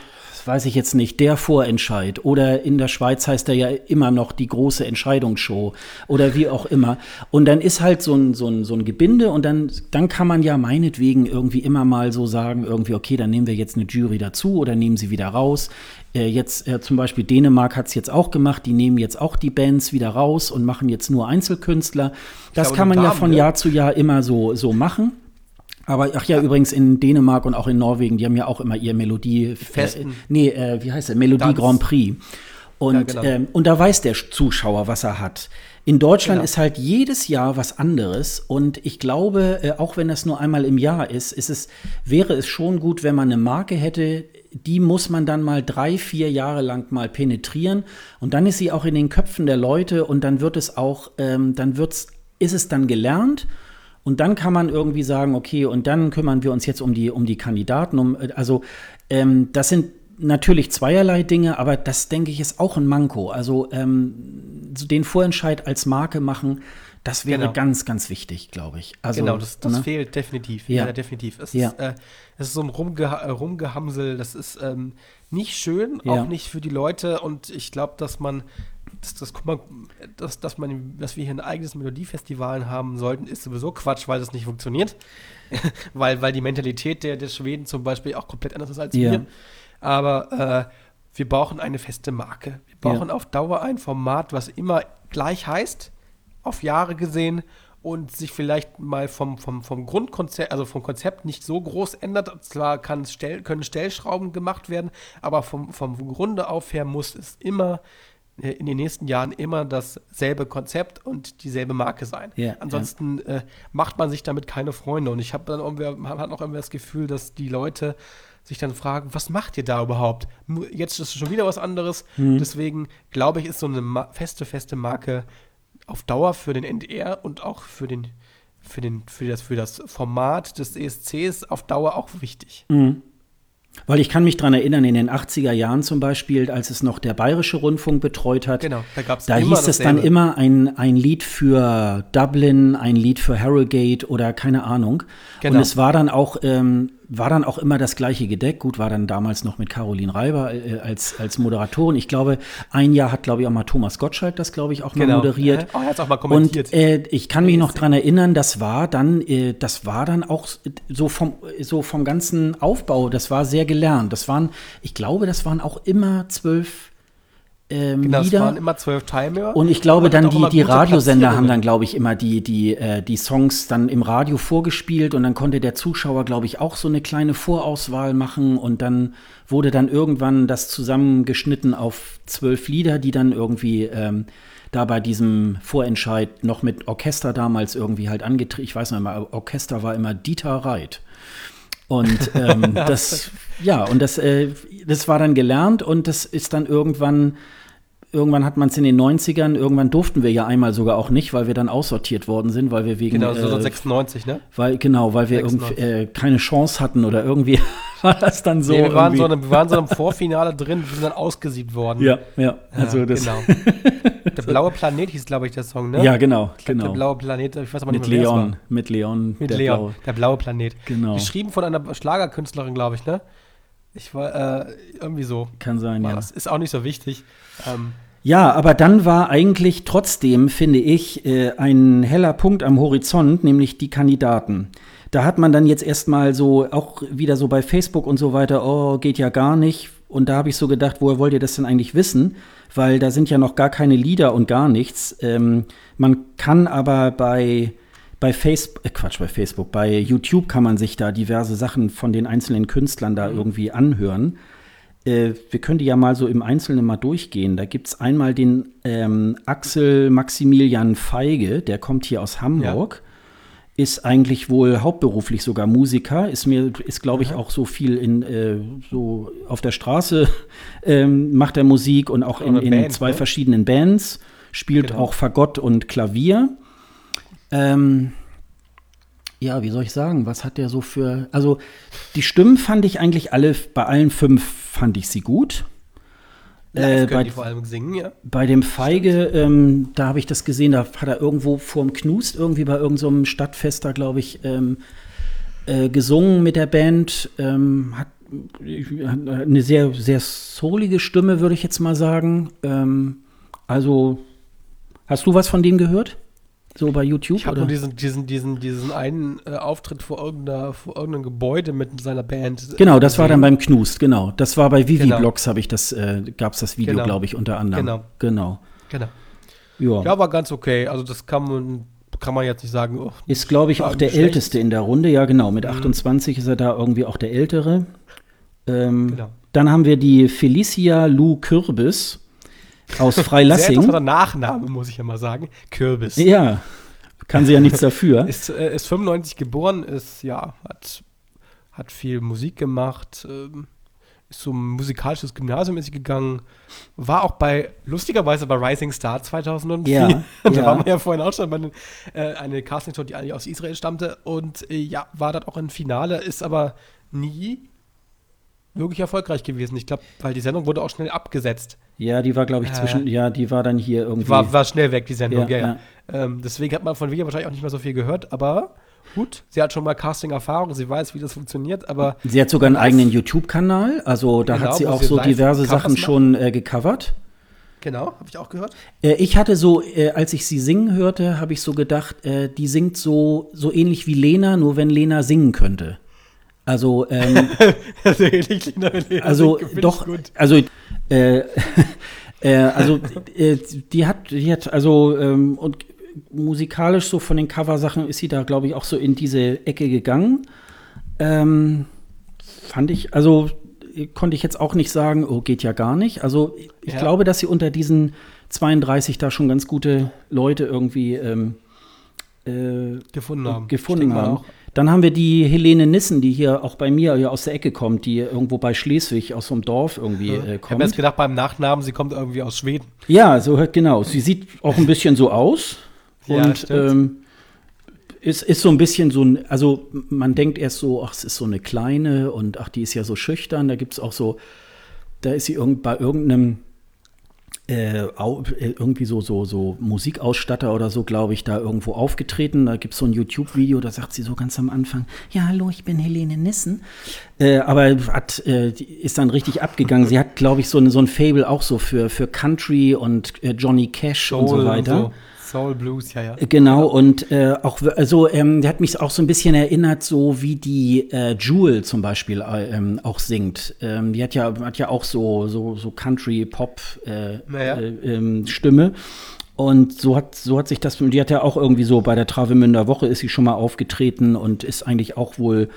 weiß ich jetzt nicht, der Vorentscheid oder in der Schweiz heißt er ja immer noch die große Entscheidungsshow oder wie auch immer. Und dann ist halt so ein, so ein, so ein Gebinde und dann, dann kann man ja meinetwegen irgendwie immer mal so sagen, irgendwie, okay, dann nehmen wir jetzt eine Jury dazu oder nehmen sie wieder raus. Äh, jetzt äh, zum Beispiel Dänemark hat es jetzt auch gemacht, die nehmen jetzt auch die Bands wieder raus und machen jetzt nur Einzelkünstler. Das kann man Damen, ja von Jahr zu Jahr immer so, so machen. Aber ach ja, ja, übrigens in Dänemark und auch in Norwegen, die haben ja auch immer ihr Melodie. Festen. Äh, nee, äh, wie heißt der? Melodie Tanz. Grand Prix. Und, ja, genau. ähm, und da weiß der Zuschauer, was er hat. In Deutschland genau. ist halt jedes Jahr was anderes. Und ich glaube, äh, auch wenn das nur einmal im Jahr ist, ist es, wäre es schon gut, wenn man eine Marke hätte, die muss man dann mal drei, vier Jahre lang mal penetrieren. Und dann ist sie auch in den Köpfen der Leute und dann wird es auch, ähm, dann wird's, ist es dann gelernt. Und dann kann man irgendwie sagen, okay, und dann kümmern wir uns jetzt um die, um die Kandidaten. Um, also ähm, das sind natürlich zweierlei Dinge, aber das denke ich ist auch ein Manko. Also ähm, den Vorentscheid als Marke machen, das wäre genau. ganz, ganz wichtig, glaube ich. Also, genau, das, das ne? fehlt definitiv. Ja, ja definitiv. Es, ja. Ist, äh, es ist so ein Rumge äh, Rumgehamsel, das ist ähm, nicht schön, ja. auch nicht für die Leute. Und ich glaube, dass man das, das, mal, dass, dass, man, dass wir hier ein eigenes Melodiefestival haben sollten, ist sowieso Quatsch, weil das nicht funktioniert. weil, weil die Mentalität der, der Schweden zum Beispiel auch komplett anders ist als Ja. wir. Aber äh, wir brauchen eine feste Marke. Wir brauchen Ja. auf Dauer ein Format, was immer gleich heißt, auf Jahre gesehen und sich vielleicht mal vom, vom, vom Grundkonzept, also vom Konzept nicht so groß ändert. Zwar kann stell, können Stellschrauben gemacht werden, aber vom, vom Grunde auf her muss es immer in den nächsten Jahren immer dasselbe Konzept und dieselbe Marke sein. Ja, Ansonsten äh, macht man sich damit keine Freunde. Und ich habe dann irgendwie, man hat noch irgendwie das Gefühl, dass die Leute sich dann fragen, was macht ihr da überhaupt? Jetzt ist es schon wieder was anderes. Mhm. Deswegen glaube ich, ist so eine Ma feste, feste Marke auf Dauer für den NDR und auch für den für, den, für, das, für das Format des ESCs auf Dauer auch wichtig. Weil ich kann mich dran erinnern, in den 80er Jahren zum Beispiel, als es noch der Bayerische Rundfunk betreut hat, Genau, da gab's da hieß es dann immer ein, ein Lied für Dublin, ein Lied für Harrogate oder keine Ahnung. Genau. Und es war dann auch, ähm, war dann auch immer das gleiche Gedeck. Gut, war dann damals noch mit Caroline Reiber äh, als, als Moderatorin. Ich glaube, ein Jahr hat, glaube ich, auch mal Thomas Gottschalk das, glaube ich, auch mal moderiert. Oh, er hat auch mal kommentiert. Und äh, ich kann mich noch dran erinnern, das war dann, äh, das war dann auch so vom, so vom ganzen Aufbau, das war sehr gelernt. Das waren, ich glaube, das waren auch immer zwölf ähm, genau, es Lieder. waren immer zwölf Timer. Und ich glaube, dann die, die Radiosender haben dann, glaube ich, immer die, die, äh, die Songs dann im Radio vorgespielt und dann konnte der Zuschauer, glaube ich, auch so eine kleine Vorauswahl machen und dann wurde dann irgendwann das zusammengeschnitten auf zwölf Lieder, die dann irgendwie ähm, da bei diesem Vorentscheid noch mit Orchester damals irgendwie halt angetreten. Ich weiß noch immer, Orchester war immer Dieter Reit. Und ähm, das, ja, und das, äh, das war dann gelernt und das ist dann irgendwann, irgendwann hat man es in den 90ern, irgendwann durften wir ja einmal sogar auch nicht, weil wir dann aussortiert worden sind, weil wir wegen, Genau, so äh, 96, ne? weil, genau, weil wir irgendwie 96. äh, keine Chance hatten oder irgendwie war das dann so. nee, wir waren, so einem- wir waren so im Vorfinale drin, wir sind dann ausgesiebt worden. ja, ja, also Ja, das, Genau. Der blaue Planet hieß, glaube ich, der Song, ne? ja, genau, Der genau. blaue Planet, ich weiß aber Mit nicht mehr, wer es Leon, mit Leon, Mit der Leon, Blaue. der blaue Planet. Genau. Geschrieben von einer Schlagerkünstlerin, glaube ich, ne? Ich war, äh, irgendwie so. Kann sein, War ja. das. Ist auch nicht so wichtig. Ähm, Ja, aber dann war eigentlich trotzdem, finde ich, äh, ein heller Punkt am Horizont, nämlich die Kandidaten. Da hat man dann jetzt erstmal so, auch wieder so bei Facebook und so weiter, oh, geht ja gar nicht. Und da habe ich so gedacht, woher wollt ihr das denn eigentlich wissen? Weil da sind ja noch gar keine Lieder und gar nichts. Ähm, man kann aber bei, bei Facebook, äh, Quatsch, bei Facebook, bei YouTube kann man sich da diverse Sachen von den einzelnen Künstlern da irgendwie anhören. Äh, wir können die ja mal so im Einzelnen mal durchgehen. Da gibt es einmal den ähm, Axel Maximilian Feige, der kommt hier aus Hamburg. Ist eigentlich wohl hauptberuflich sogar Musiker, ist mir, ist glaube ich auch so viel in äh, so auf der Straße ähm, macht er Musik und auch in, in Band, zwei ne? verschiedenen Bands, spielt Genau. auch Fagott und Klavier. Ähm, ja, wie soll ich sagen, was hat der so für. Also, die Stimmen fand ich eigentlich alle, bei allen fünf fand ich sie gut. live Äh, bei, die vor allem singen, ja. bei dem Feige, ähm, da habe ich das gesehen, da hat er irgendwo vorm Knust, irgendwie bei irgendeinem Stadtfest da, glaube ich, ähm, äh, gesungen mit der Band. Ähm, hat äh, hat eine sehr, sehr soulige Stimme, würde ich jetzt mal sagen. Ähm, also, hast du was von dem gehört? So bei YouTube? Ich habe nur diesen, diesen, diesen, diesen einen äh, Auftritt vor, irgendeiner, vor irgendeinem Gebäude mit seiner Band. äh, Genau, das war dann gesehen. beim Knust, genau. Das war bei Vivi Genau. Blogs, habe ich das, äh, gab es das Video, Genau. glaube ich, unter anderem. Genau. Genau. Genau. Ja. Ja, war ganz okay. Also, das kann man, kann man jetzt nicht sagen. Oh, Ist, glaube ich, auch der schlecht. Älteste in der Runde. Ja, genau. Mit Mhm. 28 ist er da irgendwie auch der Ältere. Ähm, Genau. Dann haben wir die Felicia Lou Kürbis aus Sehr Freilassing. interessanter Nachname, muss ich ja mal sagen. Kürbis. ja, kann sie ja nichts dafür. Ist, äh, ist 95 geboren, ist, ja, hat, hat viel Musik gemacht, ähm, ist so ein musikalisches Gymnasium ist gegangen, war auch bei, lustigerweise bei Rising Star 2004. Ja, da ja. waren wir ja vorhin auch schon bei den, äh, eine Castingshow, die eigentlich aus Israel stammte und äh, ja, war dort auch im Finale, ist aber nie wirklich erfolgreich gewesen. Ich glaube, weil die Sendung wurde auch schnell abgesetzt. Ja, die war, glaube ich, Äh, zwischen, ja, die war dann hier irgendwie. War, war schnell weg, die Sendung, Ja, ja, ja. Ähm, deswegen hat man von Vivian wahrscheinlich auch nicht mehr so viel gehört, aber gut, sie hat schon mal Casting-Erfahrung, sie weiß, wie das funktioniert, aber sie hat sogar einen eigenen YouTube-Kanal. Also da Genau, hat sie auch sie so diverse Sachen schon äh, gecovert. Genau, habe ich auch gehört. Äh, ich hatte so, äh, als ich sie singen hörte, habe ich so gedacht, äh, die singt so, so ähnlich wie Lena, nur wenn Lena singen könnte. Also, ähm, also, also doch, also, äh, äh, also, äh, die hat, die hat, also, ähm, und musikalisch so von den Coversachen ist sie da, glaube ich, auch so in diese Ecke gegangen. Ähm, fand ich, also konnte ich jetzt auch nicht sagen, oh, geht ja gar nicht. Also ich Ja. glaube, dass sie unter diesen 32 da schon ganz gute Leute irgendwie ähm, äh, gefunden haben. gefunden haben. Dann haben wir die Helene Nissen, die hier auch bei mir hier aus der Ecke kommt, die irgendwo bei Schleswig aus so einem Dorf irgendwie Ja. äh, Ich habe kommt. jetzt gedacht, beim Nachnamen, sie kommt irgendwie aus Schweden. Ja, so hört genau. Sie sieht auch ein bisschen so aus. Ja, und stimmt. ähm, ist, ist so ein bisschen so ein, also man denkt erst so, ach, es ist so eine kleine und ach, die ist ja so schüchtern. Da gibt es auch so, da ist sie irgend, bei irgendeinem äh, äh, irgendwie so, so, so Musikausstatter oder so, glaube ich, da irgendwo aufgetreten. Da gibt es so ein YouTube-Video, da sagt sie so ganz am Anfang, ja, hallo, ich bin Helene Nissen. Äh, aber hat, äh, ist dann richtig abgegangen. Sie hat, glaube ich, so, eine, so ein Fable auch so für, für Country und äh, Johnny Cash und so weiter. Soul Blues, ja, ja. Genau, und äh, auch, also, ähm, der hat mich auch so ein bisschen erinnert, so wie die äh, Jewel zum Beispiel äh, ähm, auch singt. Ähm, die hat ja, hat ja auch so, so, so Country-Pop-Stimme. Äh, Naja. äh, ähm, Stimme. Und so hat, so hat sich das, die hat ja auch irgendwie so bei der Travemünder Woche ist sie schon mal aufgetreten und ist eigentlich auch wohl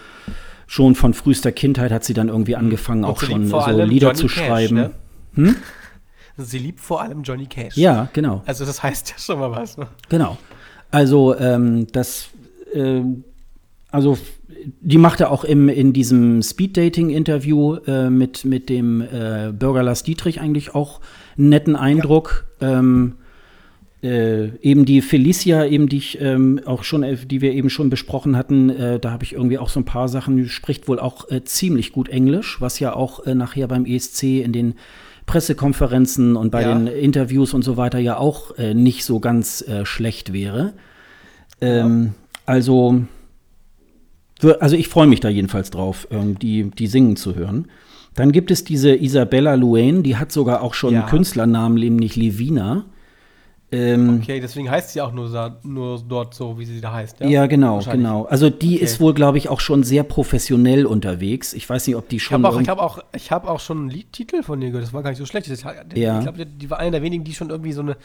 schon von frühester Kindheit hat sie dann irgendwie angefangen, Und auch schon so Lieder Johnny zu Cash, schreiben. ne? Hm? Sie liebt vor allem Johnny Cash. Ja, genau. Also das heißt ja schon mal was. Ne? Genau. Also ähm, das, ähm, also die machte auch im, in diesem Speed-Dating-Interview äh, mit, mit dem äh, Bürger Lars Dietrich eigentlich auch einen netten Eindruck. Ähm, äh, eben die Felicia, eben die ich ähm, auch schon, äh, die wir eben schon besprochen hatten, äh, da habe ich irgendwie auch so ein paar Sachen, spricht wohl auch äh, ziemlich gut Englisch, was ja auch äh, nachher beim ESC in den Pressekonferenzen und bei Ja. den Interviews und so weiter ja auch äh, nicht so ganz äh, schlecht wäre. Ähm, Also, wir- also ich freue mich da jedenfalls drauf, ähm, die, die singen zu hören. Dann gibt es diese Isabella Luane, die hat sogar auch schon Ja. einen Künstlernamen, nämlich Levina. Ähm, Okay, deswegen heißt sie auch nur, nur dort so, wie sie da heißt. Ja, ja, genau, genau. Also die Okay. ist wohl, glaube ich, auch schon sehr professionell unterwegs. Ich weiß nicht, ob die Ich schon. habe auch, ich hab auch, ich hab auch schon einen Liedtitel von ihr gehört, das war gar nicht so schlecht. Das, ich Ja. glaube, die, war eine der wenigen, die schon irgendwie so eine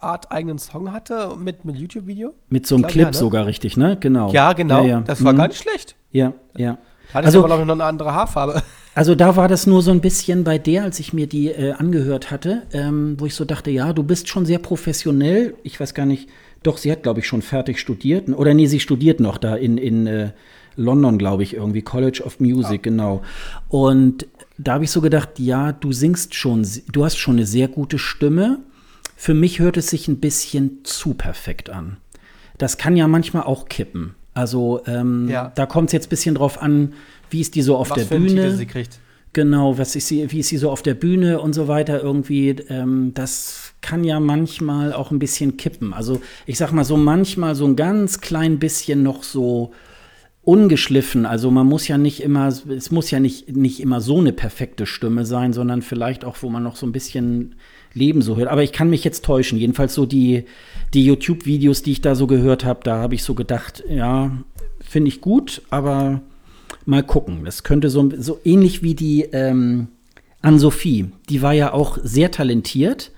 Art eigenen Song hatte mit, mit YouTube-Video. mit so einem glaub, Clip ja, ne? sogar richtig, ne? Genau. Ja, genau. Ja. Das war Mhm. gar nicht schlecht. Ja, ja. Hat Also- aber noch eine andere Haarfarbe. Also da war das nur so ein bisschen bei der, als ich mir die äh, angehört hatte, ähm, wo ich so dachte, ja, du bist schon sehr professionell. Ich weiß gar nicht, doch, sie hat, glaube ich, schon fertig studiert. Oder nee, sie studiert noch da in, in äh, London, glaube ich, irgendwie, College of Music, genau. Und da habe ich so gedacht, ja, du singst schon, du hast schon eine sehr gute Stimme. Für mich hört es sich ein bisschen zu perfekt an. Das kann ja manchmal auch kippen. Also ähm, Ja. da kommt es jetzt ein bisschen drauf an, wie ist die so auf Was der Bühne. Sie kriegt. Genau, was ist sie, wie ist sie so auf der Bühne und so weiter irgendwie, ähm, das kann ja manchmal auch ein bisschen kippen. Also ich sag mal so manchmal so ein ganz klein bisschen noch so ungeschliffen. Also man muss ja nicht immer, es muss ja nicht, nicht immer so eine perfekte Stimme sein, sondern vielleicht auch, wo man noch so ein bisschen Leben so hört. Aber ich kann mich jetzt täuschen. Jedenfalls so die, die YouTube-Videos, die ich da so gehört habe, da habe ich so gedacht, ja, finde ich gut, aber mal gucken. Das könnte so, so ähnlich wie die ähm, Ann-Sophie. Die war ja auch sehr talentiert,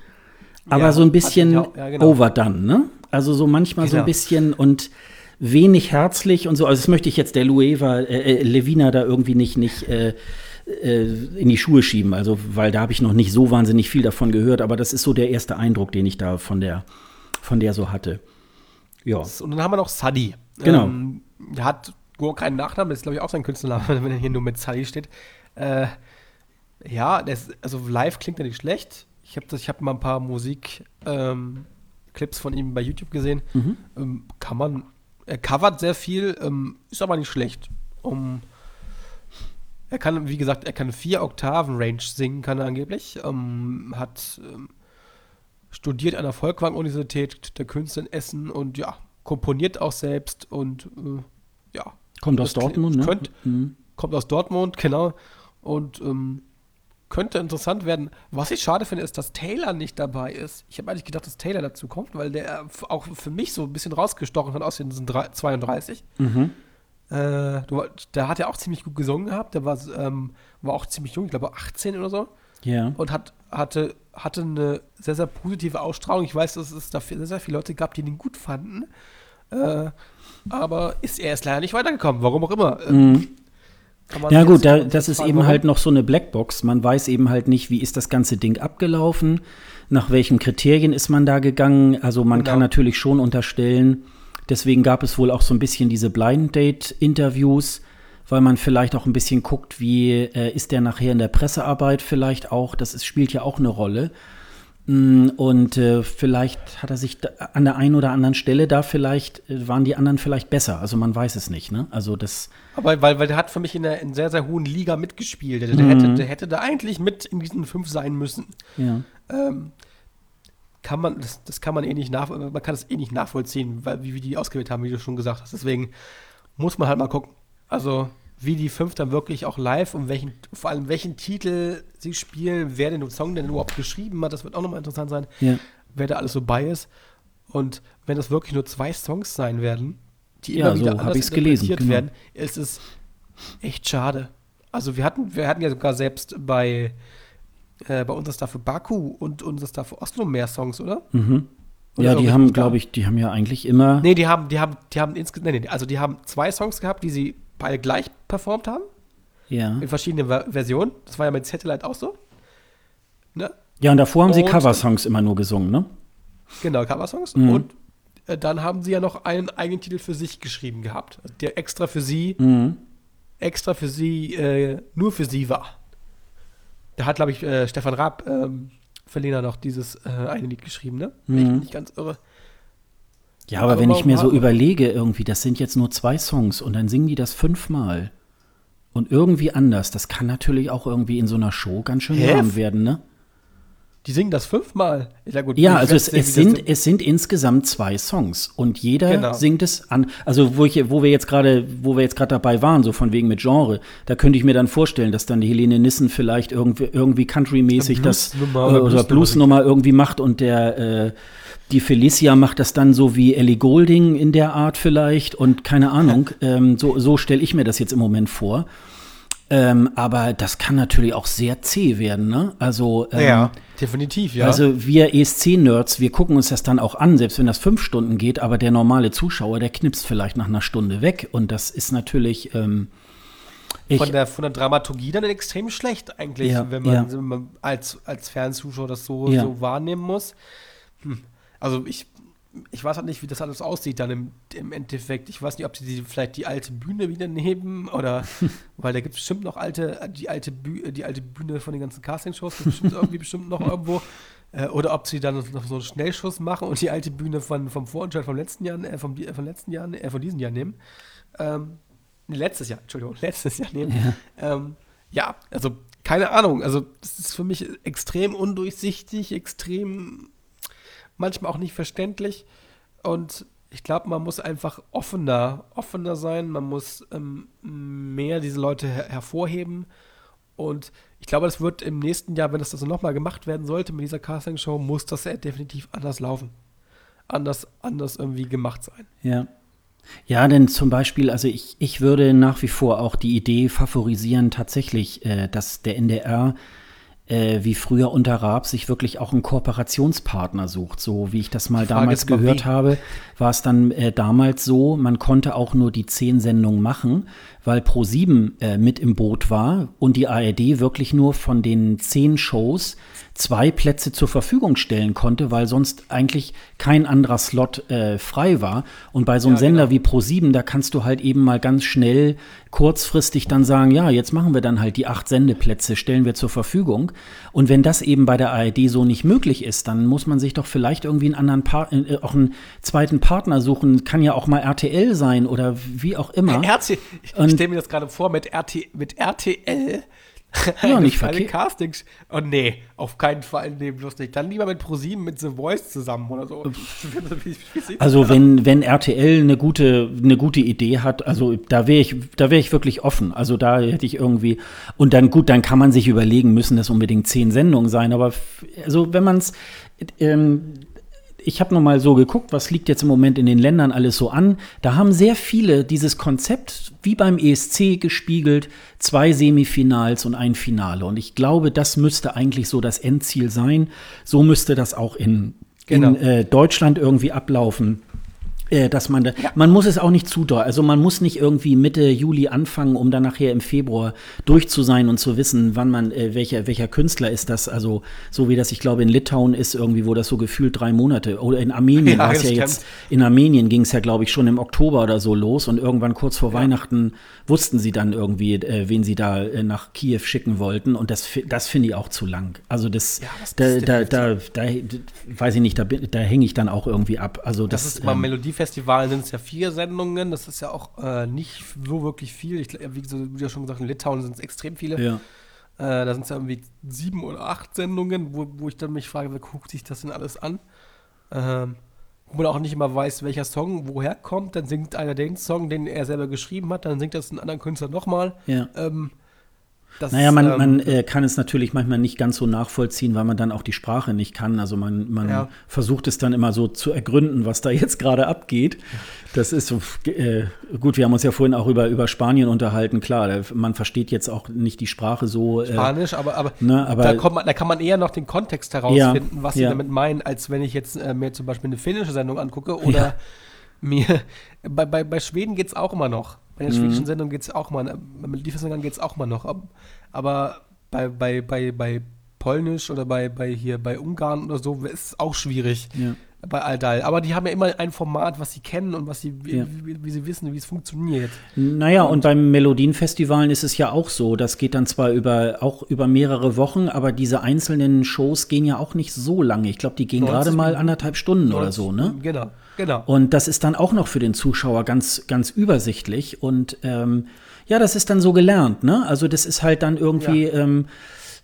aber Ja, so ein bisschen auch, ja, genau. overdone, ne? Also so manchmal so ein Genau. bisschen und wenig herzlich und so. Also das möchte ich jetzt der Lueva, äh, äh, Levina da irgendwie nicht, nicht äh, äh, in die Schuhe schieben. Also, weil da habe ich noch nicht so wahnsinnig viel davon gehört, aber das ist so der erste Eindruck, den ich da von der, von der so hatte. Ja. Und dann haben wir noch Sadie. Genau. Ähm, der hat gar keinen Nachnamen, das ist, glaube ich, auch sein Künstlername, wenn er hier nur mit Sadie steht. Äh, ja, das, also live klingt er nicht schlecht. Ich habe ich hab mal ein paar Musik ähm, Clips von ihm bei YouTube gesehen. Mhm. Ähm, kann man, er covert sehr viel, ähm, ist aber nicht schlecht. Um, er kann, wie gesagt, er kann vier Oktaven Range singen, kann er angeblich. Ähm, hat ähm, studiert an der Volkwang-Universität der Künste in Essen und ja, komponiert auch selbst und äh, ja, Kommt aus Dortmund, ne? Mhm. kommt aus Dortmund, genau. Und ähm, könnte interessant werden. Was ich schade finde, ist, dass Taylor nicht dabei ist. Ich habe eigentlich gedacht, dass Taylor dazu kommt, weil der auch für mich so ein bisschen rausgestochen hat aus den 32. Mhm. Äh, der hat ja auch ziemlich gut gesungen gehabt. Der war, ähm, war auch ziemlich jung, ich glaube 18 oder so. Ja. Und hat, hatte, hatte eine sehr, sehr positive Ausstrahlung. Ich weiß, dass es da sehr, sehr viele Leute gab, die ihn gut fanden. Äh, aber ist er ist leider nicht weitergekommen, warum auch immer. Mhm. Ja gut, da, das ist eben warum? halt noch so eine Blackbox. Man weiß eben halt nicht, wie ist das ganze Ding abgelaufen, nach welchen Kriterien ist man da gegangen. Also man genau. kann natürlich schon unterstellen, deswegen gab es wohl auch so ein bisschen diese Blind Date-Interviews, weil man vielleicht auch ein bisschen guckt, wie äh, ist der nachher in der Pressearbeit vielleicht auch. Das ist, spielt ja auch eine Rolle. Mm, und äh, vielleicht hat er sich an der einen oder anderen Stelle da vielleicht, äh, waren die anderen vielleicht besser. Also man weiß es nicht, ne? Also das. Aber weil, weil der hat für mich in der in sehr, sehr hohen Liga mitgespielt. Der, der mhm. hätte, der hätte da eigentlich mit in diesen fünf sein müssen. Ja. Ähm, kann man, das, das kann man eh nicht nach, man kann das eh nicht nachvollziehen, weil, wie wir die ausgewählt haben, wie du schon gesagt hast. Deswegen muss man halt mal gucken. Also wie die fünf dann wirklich auch live und welchen, vor allem welchen Titel sie spielen, wer den Song denn überhaupt geschrieben hat, das wird auch nochmal interessant sein, ja. wer da alles so bei ist. Und wenn das wirklich nur zwei Songs sein werden, die immer ja, wieder so anders interpretiert genau. werden, ist es echt schade. Also wir hatten, wir hatten ja sogar selbst bei, äh, bei unserer Staffel Baku und unserer Staffel Oslo mehr Songs, oder? Mhm. Oder ja, die haben, glaube ich, die haben ja eigentlich immer. Nee, die haben, die haben, die haben insgesamt, nee, nee, also die haben zwei Songs gehabt, die sie beide gleich performt haben. Ja. In verschiedenen Ver Versionen. Das war ja mit Satellite auch so. Ne? Ja, und davor haben und, sie Coversongs immer nur gesungen, ne? Genau, Coversongs. Mhm. Und äh, dann haben sie ja noch einen eigenen Titel für sich geschrieben gehabt, der extra für sie, mhm. extra für sie, äh, nur für sie war. Da hat, glaube ich, äh, Stefan Raab ähm, für Lena noch dieses äh, eine Lied geschrieben, ne? Mhm. ich nicht ganz irre. Ja, aber, aber wenn ich mir so überlege, irgendwie, das sind jetzt nur zwei Songs und dann singen die das fünfmal. Und irgendwie anders. Das kann natürlich auch irgendwie in so einer Show ganz schön warm werden, ne? Die singen das fünfmal. Ja, gut, ja also es, es sind, es sind insgesamt zwei Songs und jeder genau. singt es an. Also wo, ich, wo wir jetzt gerade, wo wir jetzt gerade dabei waren, so von wegen mit Genre, da könnte ich mir dann vorstellen, dass dann die Helene Nissen vielleicht irgendwie, irgendwie Country-mäßig das äh, oder Bluesnummer irgendwie macht und der äh, die Felicia macht das dann so wie Ellie Golding in der Art vielleicht und keine Ahnung. ähm, so so stelle ich mir das jetzt im Moment vor. Ähm, aber das kann natürlich auch sehr zäh werden, ne? Also ähm, ja, definitiv, ja. Also wir ESC-Nerds, wir gucken uns das dann auch an, selbst wenn das fünf Stunden geht, aber der normale Zuschauer, der knipst vielleicht nach einer Stunde weg und das ist natürlich ähm, von, der, von der Dramaturgie dann extrem schlecht eigentlich, ja, wenn, man, ja. wenn, man, als, als Fernzuschauer das so, so wahrnehmen muss. Hm. Also ich, ich weiß halt nicht, wie das alles aussieht dann im, im Endeffekt. Ich weiß nicht, ob sie vielleicht die alte Bühne wieder nehmen oder weil da gibt es bestimmt noch alte, die alte, Bühne, die alte Bühne von den ganzen Castingshows, gibt es bestimmt irgendwie bestimmt noch irgendwo. Äh, oder ob sie dann noch so einen Schnellschuss machen und die alte Bühne von, vom Vorentscheid vom letzten Jahr, äh, vom, vom letzten Jahr, äh, von diesem Jahr nehmen. Ähm, letztes Jahr, Entschuldigung, letztes Jahr nehmen. Ja, ähm, ja also keine Ahnung. Also, das ist für mich extrem undurchsichtig, extrem manchmal auch nicht verständlich. Und ich glaube, man muss einfach offener, offener sein, man muss ähm, mehr diese Leute her hervorheben. Und ich glaube, das wird im nächsten Jahr, wenn das also nochmal gemacht werden sollte mit dieser Casting-Show, muss das ja definitiv anders laufen. Anders, anders irgendwie gemacht sein. Ja. Ja, denn zum Beispiel, also ich, ich würde nach wie vor auch die Idee favorisieren, tatsächlich, äh, dass der NDR äh, wie früher unter Raab sich wirklich auch einen Kooperationspartner sucht. So wie ich das mal damals gehört habe, war es dann äh, damals so, man konnte auch nur die zehn Sendungen machen, weil Pro7 äh, mit im Boot war und die ARD wirklich nur von den zehn Shows zwei Plätze zur Verfügung stellen konnte, weil sonst eigentlich kein anderer Slot äh, frei war. Und bei so einem ja, Sender genau. wie Pro7, da kannst du halt eben mal ganz schnell kurzfristig dann sagen, ja, jetzt machen wir dann halt die acht Sendeplätze, stellen wir zur Verfügung. Und wenn das eben bei der ARD so nicht möglich ist, dann muss man sich doch vielleicht irgendwie einen anderen pa äh, auch einen zweiten Partner suchen. Kann ja auch mal RTL sein oder wie auch immer. RTL, ich stelle mir das gerade vor mit, RT, mit RTL Ja, nicht verkehrt. Castings. Oh nee, auf keinen Fall. Nee, bloß nicht. Dann lieber mit ProSieben mit The Voice zusammen oder so. Also wenn, wenn RTL eine gute, eine gute Idee hat, also da wäre ich, da wäre ich wirklich offen. Also da hätte ich irgendwie, und dann gut, dann kann man sich überlegen, müssen das unbedingt zehn Sendungen sein, aber also wenn man es, ähm, ich habe noch mal so geguckt, was liegt jetzt im Moment in den Ländern alles so an. Da haben sehr viele dieses Konzept wie beim ESC gespiegelt, zwei Semifinals und ein Finale. Und ich glaube, das müsste eigentlich so das Endziel sein. So müsste das auch in, Genau. in äh, Deutschland irgendwie ablaufen. Äh, dass man da, man muss es auch nicht zu doll, also man muss nicht irgendwie Mitte Juli anfangen, um dann nachher im Februar durch zu sein und zu wissen, wann man, äh, welcher, welcher Künstler ist das, also so wie das, ich glaube, in Litauen ist irgendwie, wo das so gefühlt drei Monate, oder in Armenien Ja, war es ja jetzt, in Armenien ging es ja, glaube ich, schon im Oktober oder so los und irgendwann kurz vor Weihnachten wussten sie dann irgendwie, äh, wen sie da äh, nach Kiew schicken wollten und das, das finde ich auch zu lang. Also das, Ja, das da, da, da, da, weiß ich nicht, da, da hänge ich dann auch irgendwie ab. Also Das das, ist beim ähm, Melodiefestival sind es ja vier Sendungen. Das ist ja auch äh, nicht so wirklich viel. Ich, wie, so, du schon gesagt hast, in Litauen sind es extrem viele. ja. Äh, da sind es ja irgendwie sieben oder acht Sendungen, wo, wo ich dann mich frage, wer guckt sich das denn alles an? Ähm, wo man auch nicht immer weiß, welcher Song woher kommt. Dann singt einer den Song, den er selber geschrieben hat, dann singt das ein anderer Künstler nochmal. Ja. Ähm, das, Naja, man, ähm, man äh, kann es natürlich manchmal nicht ganz so nachvollziehen, weil man dann auch die Sprache nicht kann. Also man, man Ja. versucht es dann immer so zu ergründen, was da jetzt gerade abgeht. Das ist so, äh, gut, wir haben uns ja vorhin auch über, über Spanien unterhalten. Klar, man versteht jetzt auch nicht die Sprache so. Äh, Spanisch, aber, aber, ne, aber da, kommt man, da kann man eher noch den Kontext herausfinden, Ja, was sie ja. damit meinen, als wenn ich jetzt äh, mir zum Beispiel eine finnische Sendung angucke oder mir. Bei, bei, bei Schweden geht es auch immer noch. Bei Mhm. den schwedischen Sendungen geht es auch mal. Bei Melodiefestivalen geht es auch mal noch. Ab- Aber bei, bei, bei, bei Polnisch oder bei, bei hier bei Ungarn oder so ist es auch schwierig. Ja. Bei Aldal. Aber die haben ja immer ein Format, was sie kennen und was sie, wie, Ja. wie, wie sie wissen, wie es funktioniert. Naja, und beim Melodienfestivalen ist es ja auch so. Das geht dann zwar über, auch über mehrere Wochen, aber diese einzelnen Shows gehen ja auch nicht so lange. Ich glaube, die gehen 90 gerade mal anderthalb Stunden oder so, ne? Genau, genau. Und das ist dann auch noch für den Zuschauer ganz, ganz übersichtlich. Und ähm, ja, das ist dann so gelernt, ne? Also das ist halt dann irgendwie, ähm,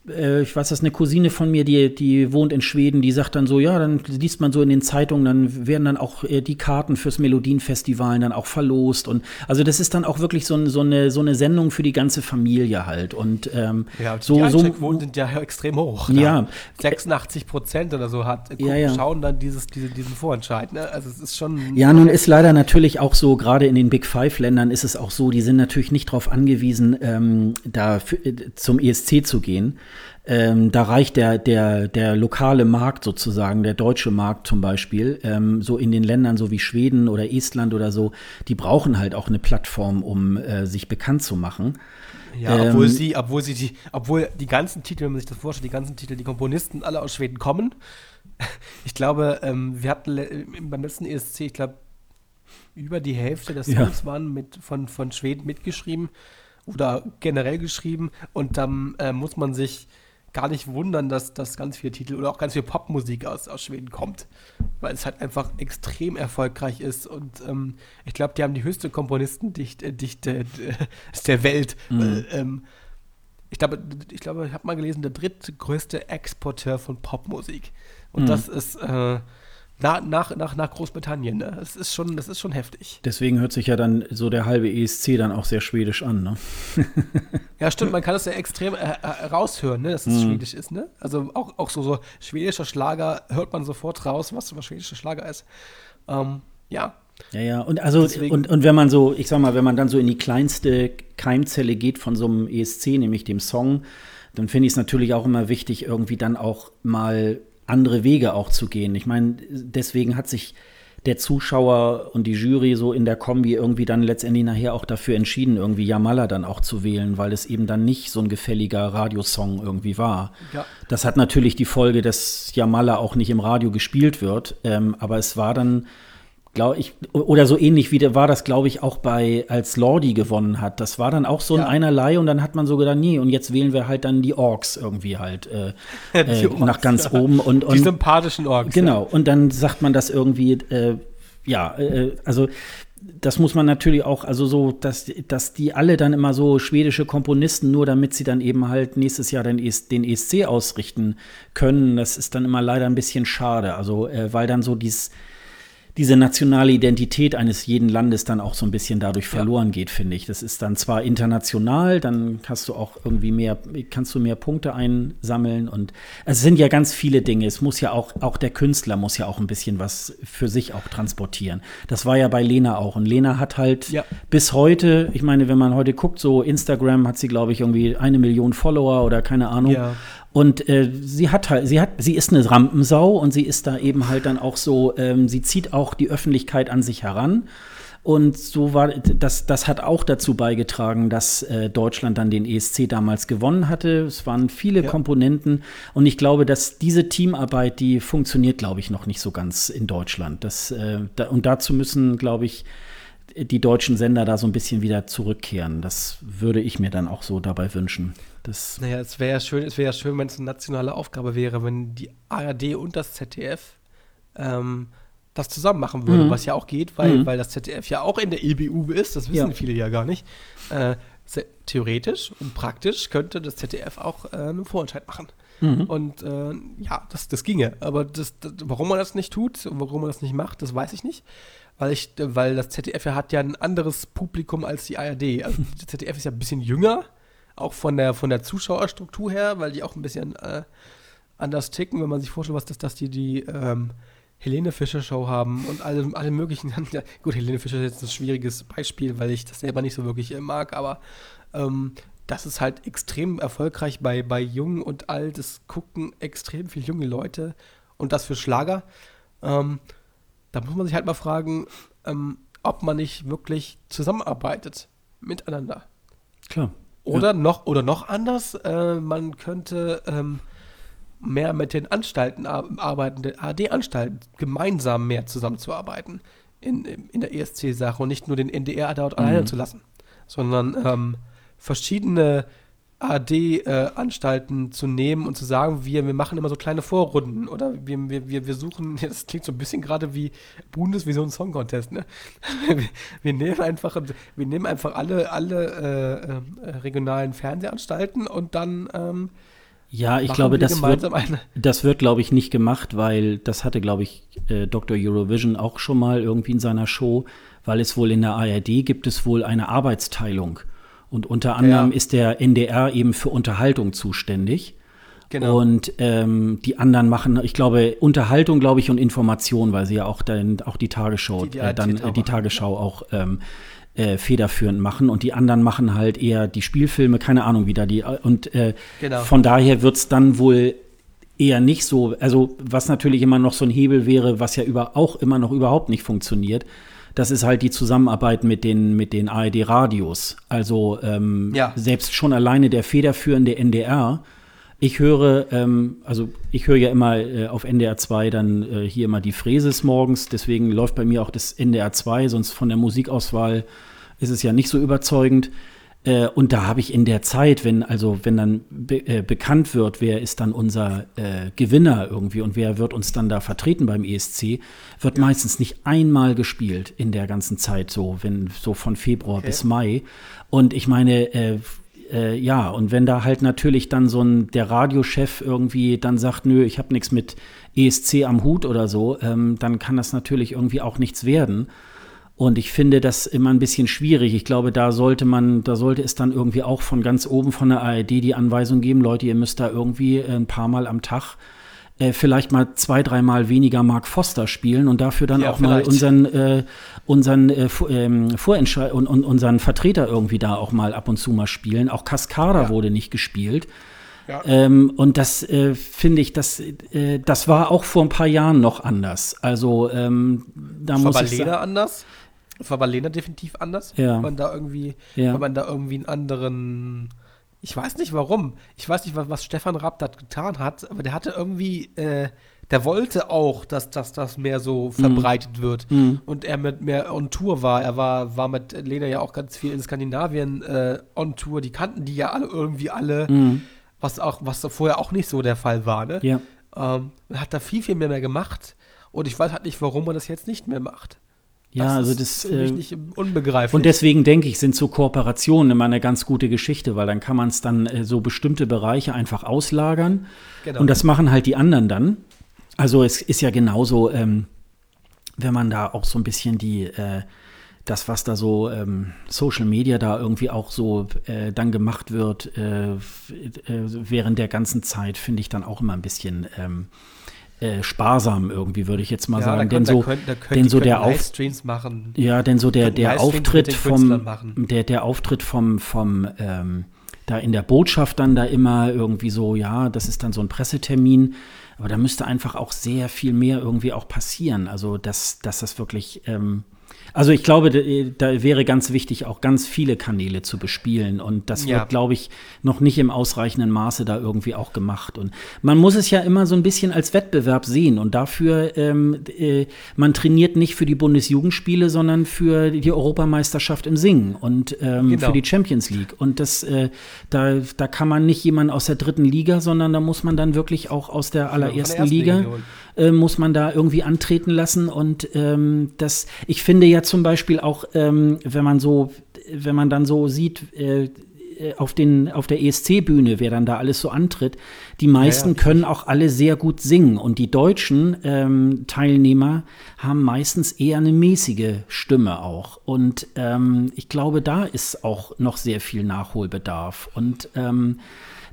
äh, ich weiß, das ist eine Cousine von mir, die, die wohnt in Schweden, die sagt dann so, ja, dann liest man so in den Zeitungen, dann werden dann auch äh, die Karten fürs Melodienfestival dann auch verlost. Und also das ist dann auch wirklich so, ein, so, eine, so eine Sendung für die ganze Familie halt. Und ähm, Ja, die so, so Einschaltquoten sind ja extrem hoch. Ja. 86 Prozent oder so hat, gucken, Ja, ja. schauen dann dieses, diese, diesen Vorentscheid. Ne? Also es ist schon. Ja, nun ist leider natürlich auch so, gerade in den Big Five-Ländern ist es auch so, die sind natürlich nicht darauf angewiesen, ähm, da für, äh, zum ESC zu gehen. Ähm, da reicht der, der, der lokale Markt sozusagen, der deutsche Markt zum Beispiel, ähm, so in den Ländern so wie Schweden oder Estland oder so, die brauchen halt auch eine Plattform, um äh, sich bekannt zu machen. Ja, obwohl ähm, sie, obwohl sie die, obwohl die ganzen Titel, wenn man sich das vorstellt, die ganzen Titel, die Komponisten alle aus Schweden kommen. Ich glaube, ähm, wir hatten beim letzten ESC, ich glaube, über die Hälfte der Ja. Songs waren mit, von, von Schweden mitgeschrieben oder generell geschrieben. Und dann äh, muss man sich gar nicht wundern, dass, dass ganz viele Titel oder auch ganz viel Popmusik aus, aus Schweden kommt, weil es halt einfach extrem erfolgreich ist. Und ähm, ich glaube, die haben die höchste Komponistendichte Dichte, äh, der Welt. Weil, ähm, ich glaube, ich glaube, ich habe mal gelesen, der drittgrößte Exporteur von Popmusik. Und Mhm. das ist äh, na, nach, nach, nach Großbritannien. Ne? Das ist schon, das ist schon heftig. Deswegen hört sich ja dann so der halbe ESC dann auch sehr schwedisch an. Ne? Ja, stimmt, man kann das ja extrem äh, äh, raushören, ne, dass Mhm. es schwedisch ist, ne? Also auch, auch so, so schwedischer Schlager hört man sofort raus, was, was schwedischer Schlager ist. Ähm, ja. Ja, ja, und also Deswegen- und, und wenn man so, ich sag mal, wenn man dann so in die kleinste Keimzelle geht von so einem ESC, nämlich dem Song, dann finde ich es natürlich auch immer wichtig, irgendwie dann auch mal andere Wege auch zu gehen. Ich meine, deswegen hat sich der Zuschauer und die Jury so in der Kombi irgendwie dann letztendlich nachher auch dafür entschieden, irgendwie Jamala dann auch zu wählen, weil es eben dann nicht so ein gefälliger Radiosong irgendwie war. Ja. Das hat natürlich die Folge, dass Jamala auch nicht im Radio gespielt wird, ähm, aber es war dann, glaube ich, oder so ähnlich wie der war das, glaube ich, auch bei, als Lordi gewonnen hat. Das war dann auch so ein Ja. Einerlei und dann hat man so gedacht, nee, und jetzt wählen wir halt dann die Orks irgendwie halt äh, Die äh, Orks, nach ganz ja. oben und, Die und sympathischen Orks. Genau, und dann sagt man das irgendwie, äh, ja, äh, also das muss man natürlich auch, also so, dass, dass die alle dann immer so schwedische Komponisten, nur damit sie dann eben halt nächstes Jahr den, ES, den ESC ausrichten können, das ist dann immer leider ein bisschen schade. Also, äh, weil dann so dieses diese nationale Identität eines jeden Landes dann auch so ein bisschen dadurch verloren ja. geht, finde ich. Das ist dann zwar international, dann hast du auch irgendwie mehr, kannst du mehr Punkte einsammeln und es sind ja ganz viele Dinge. Es muss ja auch, auch der Künstler muss ja auch ein bisschen was für sich auch transportieren. Das war ja bei Lena auch. Und Lena hat halt ja. bis heute, ich meine, wenn man heute guckt, so Instagram hat sie, glaube ich, irgendwie eine Million Follower oder keine Ahnung. Ja. Und äh, sie hat halt, sie hat, sie ist eine Rampensau und sie ist da eben halt dann auch so, ähm, sie zieht auch die Öffentlichkeit an sich heran. Und so war das, das hat auch dazu beigetragen, dass äh, Deutschland dann den ESC damals gewonnen hatte. Es waren viele ja. Komponenten und ich glaube, dass diese Teamarbeit, die funktioniert, glaube ich, noch nicht so ganz in Deutschland. Das, äh, da, und dazu müssen, glaube ich, die deutschen Sender da so ein bisschen wieder zurückkehren. Das würde ich mir dann auch so dabei wünschen. Das naja, es wäre ja schön, es wäre ja schön, wenn es eine nationale Aufgabe wäre, wenn die ARD und das ZDF ähm, das zusammen machen würden, mhm. was ja auch geht, weil, mhm. weil das ZDF ja auch in der EBU ist, das wissen ja. viele ja gar nicht. Äh, theoretisch und praktisch könnte das ZDF auch äh, einen Vorentscheid machen. Mhm. Und äh, ja, das, das ginge. Aber das, das, warum man das nicht tut und warum man das nicht macht, das weiß ich nicht. Weil, ich, weil das ZDF ja hat ja ein anderes Publikum als die ARD. Also das ZDF ist ja ein bisschen jünger auch von der, von der Zuschauerstruktur her, weil die auch ein bisschen äh, anders ticken, wenn man sich vorstellt, was das, dass die die ähm, Helene Fischer Show haben und alle, alle möglichen. Gut, Helene Fischer ist jetzt ein schwieriges Beispiel, weil ich das selber nicht so wirklich äh, mag, aber ähm, das ist halt extrem erfolgreich bei, bei Jung und Alt. Es gucken extrem viele junge Leute und das für Schlager. Ähm, da muss man sich halt mal fragen, ähm, ob man nicht wirklich zusammenarbeitet miteinander. Klar. Oder ja. noch oder noch anders, äh, man könnte ähm, mehr mit den Anstalten arbeiten, den AD-Anstalten, gemeinsam mehr zusammenzuarbeiten in, in der ESC-Sache und nicht nur den NDR dort mhm. alleine zu lassen, sondern ähm, verschiedene AD-Anstalten äh, zu nehmen und zu sagen, wir, wir machen immer so kleine Vorrunden oder wir, wir, wir, wir suchen, das klingt so ein bisschen gerade wie Bundesvision Song Contest, ne? wir, wir, nehmen einfach, wir nehmen einfach alle, alle äh, äh, regionalen Fernsehanstalten und dann ähm, ja, ich glaube, das wird, das wird, glaube ich, nicht gemacht, weil das hatte, glaube ich, äh, Dr. Eurovision auch schon mal irgendwie in seiner Show, weil es wohl in der ARD gibt es wohl eine Arbeitsteilung. Und unter anderem ja. ist der NDR eben für Unterhaltung zuständig. Genau. Und ähm, die anderen machen, ich glaube, Unterhaltung, glaube ich, und Information, weil sie ja auch, dann, auch die Tagesschau, die, äh, dann äh, die Tagesschau auch ähm, äh, federführend machen und die anderen machen halt eher die Spielfilme, keine Ahnung, wie da die. Und äh, genau. von daher wird es dann wohl eher nicht so, also was natürlich immer noch so ein Hebel wäre, was ja über, auch immer noch überhaupt nicht funktioniert, das ist halt die Zusammenarbeit mit den, mit den ARD-Radios. Also ähm, ja. selbst schon alleine der federführende NDR. Ich höre, ähm, also ich höre ja immer äh, auf NDR 2 dann äh, hier immer die Fräses morgens, deswegen läuft bei mir auch das NDR 2, sonst von der Musikauswahl ist es ja nicht so überzeugend. Äh, und da habe ich in der Zeit, wenn also wenn dann be äh, bekannt wird, wer ist dann unser äh, Gewinner irgendwie und wer wird uns dann da vertreten beim ESC, wird ja. meistens nicht einmal gespielt in der ganzen Zeit so, wenn so von Februar okay. bis Mai. Und ich meine, äh, äh, ja, und wenn da halt natürlich dann so ein der Radiochef irgendwie dann sagt, nö, ich habe nichts mit ESC am Hut oder so, ähm, dann kann das natürlich irgendwie auch nichts werden. Und ich finde das immer ein bisschen schwierig. Ich glaube, da sollte man, da sollte es dann irgendwie auch von ganz oben von der ARD die Anweisung geben, Leute, ihr müsst da irgendwie äh, ein paar Mal am Tag äh, vielleicht mal zwei, dreimal weniger Mark Foster spielen und dafür dann ja, auch vielleicht. mal unseren, äh, unseren, äh, ähm, und, und, unseren Vertreter irgendwie da auch mal ab und zu mal spielen. Auch Cascada ja. wurde nicht gespielt. Ja. Ähm, und das äh, finde ich, das, äh, das war auch vor ein paar Jahren noch anders. Also ähm, da muss ich sagen, anders? Das war bei Lena definitiv anders. Ja. Weil man da irgendwie, ja. weil man da irgendwie einen anderen. Ich weiß nicht warum. Ich weiß nicht, was, Stefan Raab da getan hat, aber der hatte irgendwie, äh, der wollte auch, dass, dass das mehr so mhm. verbreitet mhm. wird. Mhm. Und er mit mehr on Tour war. Er war, war mit Lena ja auch ganz viel in Skandinavien äh, on Tour. Die kannten die ja alle irgendwie alle, mhm. was auch, was vorher auch nicht so der Fall war, ne? Ja. Ähm, hat da viel, viel mehr, mehr gemacht. Und ich weiß halt nicht, warum man das jetzt nicht mehr macht. Ja, Das also ist das. mich Äh, nicht unbegreiflich. und deswegen denke ich, sind so Kooperationen immer eine ganz gute Geschichte, weil dann kann man es dann äh, so bestimmte Bereiche einfach auslagern. Genau. Und das machen halt die anderen dann. Also es ist ja genauso, ähm, wenn man da auch so ein bisschen die, äh, das, was da so ähm, Social Media da irgendwie auch so äh, dann gemacht wird, äh, äh, während der ganzen Zeit, finde ich dann auch immer ein bisschen ähm, äh, sparsam irgendwie, würde ich jetzt mal ja, sagen. da denn können, so, können, können, denn so können der Auf, machen. ja, denn so der, der Auftritt vom, der, der Auftritt vom, vom, ähm, da in der Botschaft dann da immer irgendwie so, ja, das ist dann so ein Pressetermin, aber da müsste einfach auch sehr viel mehr irgendwie auch passieren. Also, dass, dass das wirklich, ähm, also ich glaube, da, wäre ganz wichtig, auch ganz viele Kanäle zu bespielen. Und das Ja. wird, glaube ich, noch nicht im ausreichenden Maße da irgendwie auch gemacht. Und man muss es ja immer so ein bisschen als Wettbewerb sehen. Und dafür, ähm, äh, man trainiert nicht für die Bundesjugendspiele, sondern für die Europameisterschaft im Singen und ähm, Genau. für die Champions League. Und das, äh, da, da kann man nicht jemanden aus der dritten Liga, sondern da muss man dann wirklich auch aus der allerersten ersten Liga Liga. Äh, muss man da irgendwie antreten lassen. Und ähm, das, ich finde ja zum Beispiel auch, ähm, wenn man so, wenn man dann so sieht, äh, äh, auf, den, auf der ESC-Bühne, wer dann da alles so antritt, die meisten ja, können auch alle sehr gut singen. Und die deutschen ähm, Teilnehmer haben meistens eher eine mäßige Stimme auch. Und ähm, ich glaube, da ist auch noch sehr viel Nachholbedarf. Und ähm,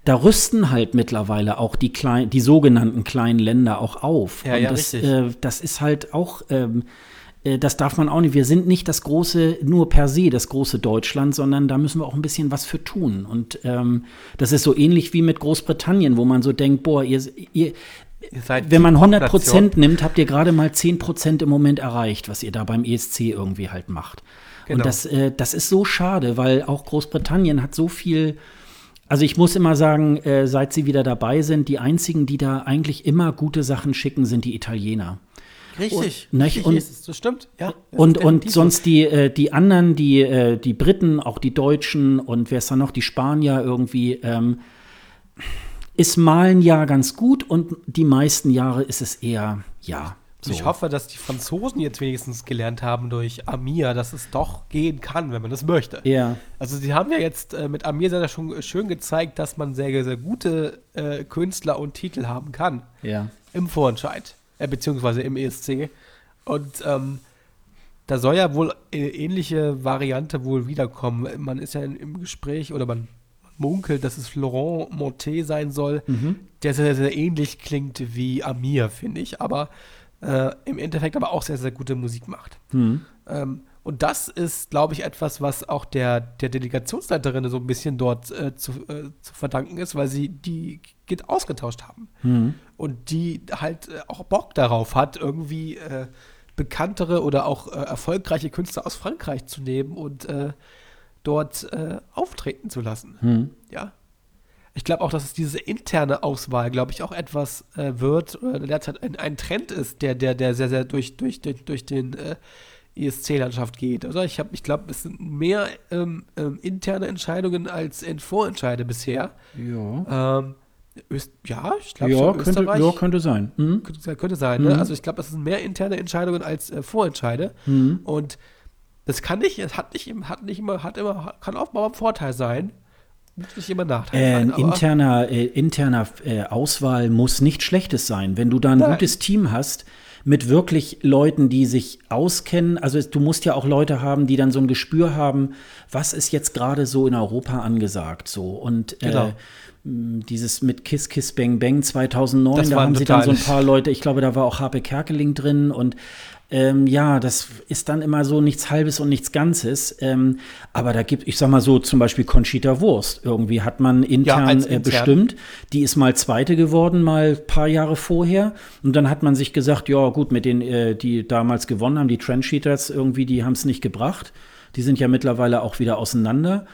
da rüsten halt mittlerweile auch die, klein, die sogenannten kleinen Länder auch auf. Ja, Und ja, das, richtig. äh, das ist halt auch, ähm, äh, das darf man auch nicht. Wir sind nicht das große, nur per se das große Deutschland, sondern da müssen wir auch ein bisschen was für tun. Und ähm, das ist so ähnlich wie mit Großbritannien, wo man so denkt, boah, ihr, ihr wenn man die 100 Popnation. Prozent nimmt, habt ihr gerade mal 10 Prozent im Moment erreicht, was ihr da beim ESC irgendwie halt macht. Genau. Und das, äh, das ist so schade, weil auch Großbritannien hat so viel. Also ich muss immer sagen, äh, seit sie wieder dabei sind, die einzigen, die da eigentlich immer gute Sachen schicken, sind die Italiener. Richtig. Und- richtig und- ist es, das stimmt. Ja, das Und, und sonst die, äh, die anderen, die, äh, die Briten, auch die Deutschen und wer ist da noch, die Spanier irgendwie, ähm, ist mal ein Jahr ganz gut und die meisten Jahre ist es eher, ja. So. Ich hoffe, dass die Franzosen jetzt wenigstens gelernt haben durch Amir, dass es doch gehen kann, wenn man das möchte. Ja. Also sie haben ja jetzt äh, mit Amir sehr, sehr schon schön gezeigt, dass man sehr, sehr gute äh, Künstler und Titel haben kann Ja. im Vorentscheid, äh, beziehungsweise im ESC. Und ähm, da soll ja wohl eine ähnliche Variante wohl wiederkommen. Man ist ja in, im Gespräch oder man munkelt, dass es Florent Montet sein soll, der sehr, sehr ähnlich klingt wie Amir, finde ich, aber äh, im Endeffekt aber auch sehr, sehr gute Musik macht. Hm. Ähm, und das ist, glaube ich, etwas, was auch der, der Delegationsleiterin so ein bisschen dort äh, zu, äh, zu verdanken ist, weil sie die Git ausgetauscht haben. Hm. Und die halt äh, auch Bock darauf hat, irgendwie äh, bekanntere oder auch äh, erfolgreiche Künstler aus Frankreich zu nehmen und dort auftreten zu lassen. Hm. Ja. Ich glaube auch, dass es diese interne Auswahl, glaube ich, auch etwas äh, wird oder derzeit ein, ein Trend ist, der, der, der sehr, sehr durch, durch, durch, durch den äh, ESC-Landschaft geht. Oder ich, hab- ich glaube, es sind mehr ähm, ähm, interne Entscheidungen als in Vorentscheide bisher. Ja. Ähm, Öst ja, ich glaube Ja, schon könnte, ja, könnte sein. Hm. könnte, könnte sein, ne? Also ich glaube, das sind mehr interne Entscheidungen als äh, Vorentscheide. Hm. Und das kann nicht, es hat nicht, hat nicht immer, hat immer, kann auch mal ein Vorteil sein. Muss nicht immer Nachteil Äh, sein. ein interner, äh, interner äh, Auswahl muss nicht schlechtes sein. Wenn du da ein Nein. gutes Team hast, mit wirklich Leuten, die sich auskennen, also du musst ja auch Leute haben, die dann so ein Gespür haben, was ist jetzt gerade so in Europa angesagt so. Und Genau. äh, dieses mit Kiss Kiss Bang Bang 2009, Das da haben sie dann so ein paar Leute, ich glaube, da war auch Harpe Kerkeling drin und ähm, ja, das ist dann immer so nichts Halbes und nichts Ganzes. Ähm, aber da gibt, ich sag mal so, zum Beispiel Conchita Wurst. Irgendwie hat man intern, als äh, bestimmt. Die ist mal Zweite geworden, mal ein paar Jahre vorher. Und dann hat man sich gesagt, ja gut, mit denen, äh, die damals gewonnen haben, die Trendsheeters irgendwie, die haben es nicht gebracht. Die sind ja mittlerweile auch wieder auseinander.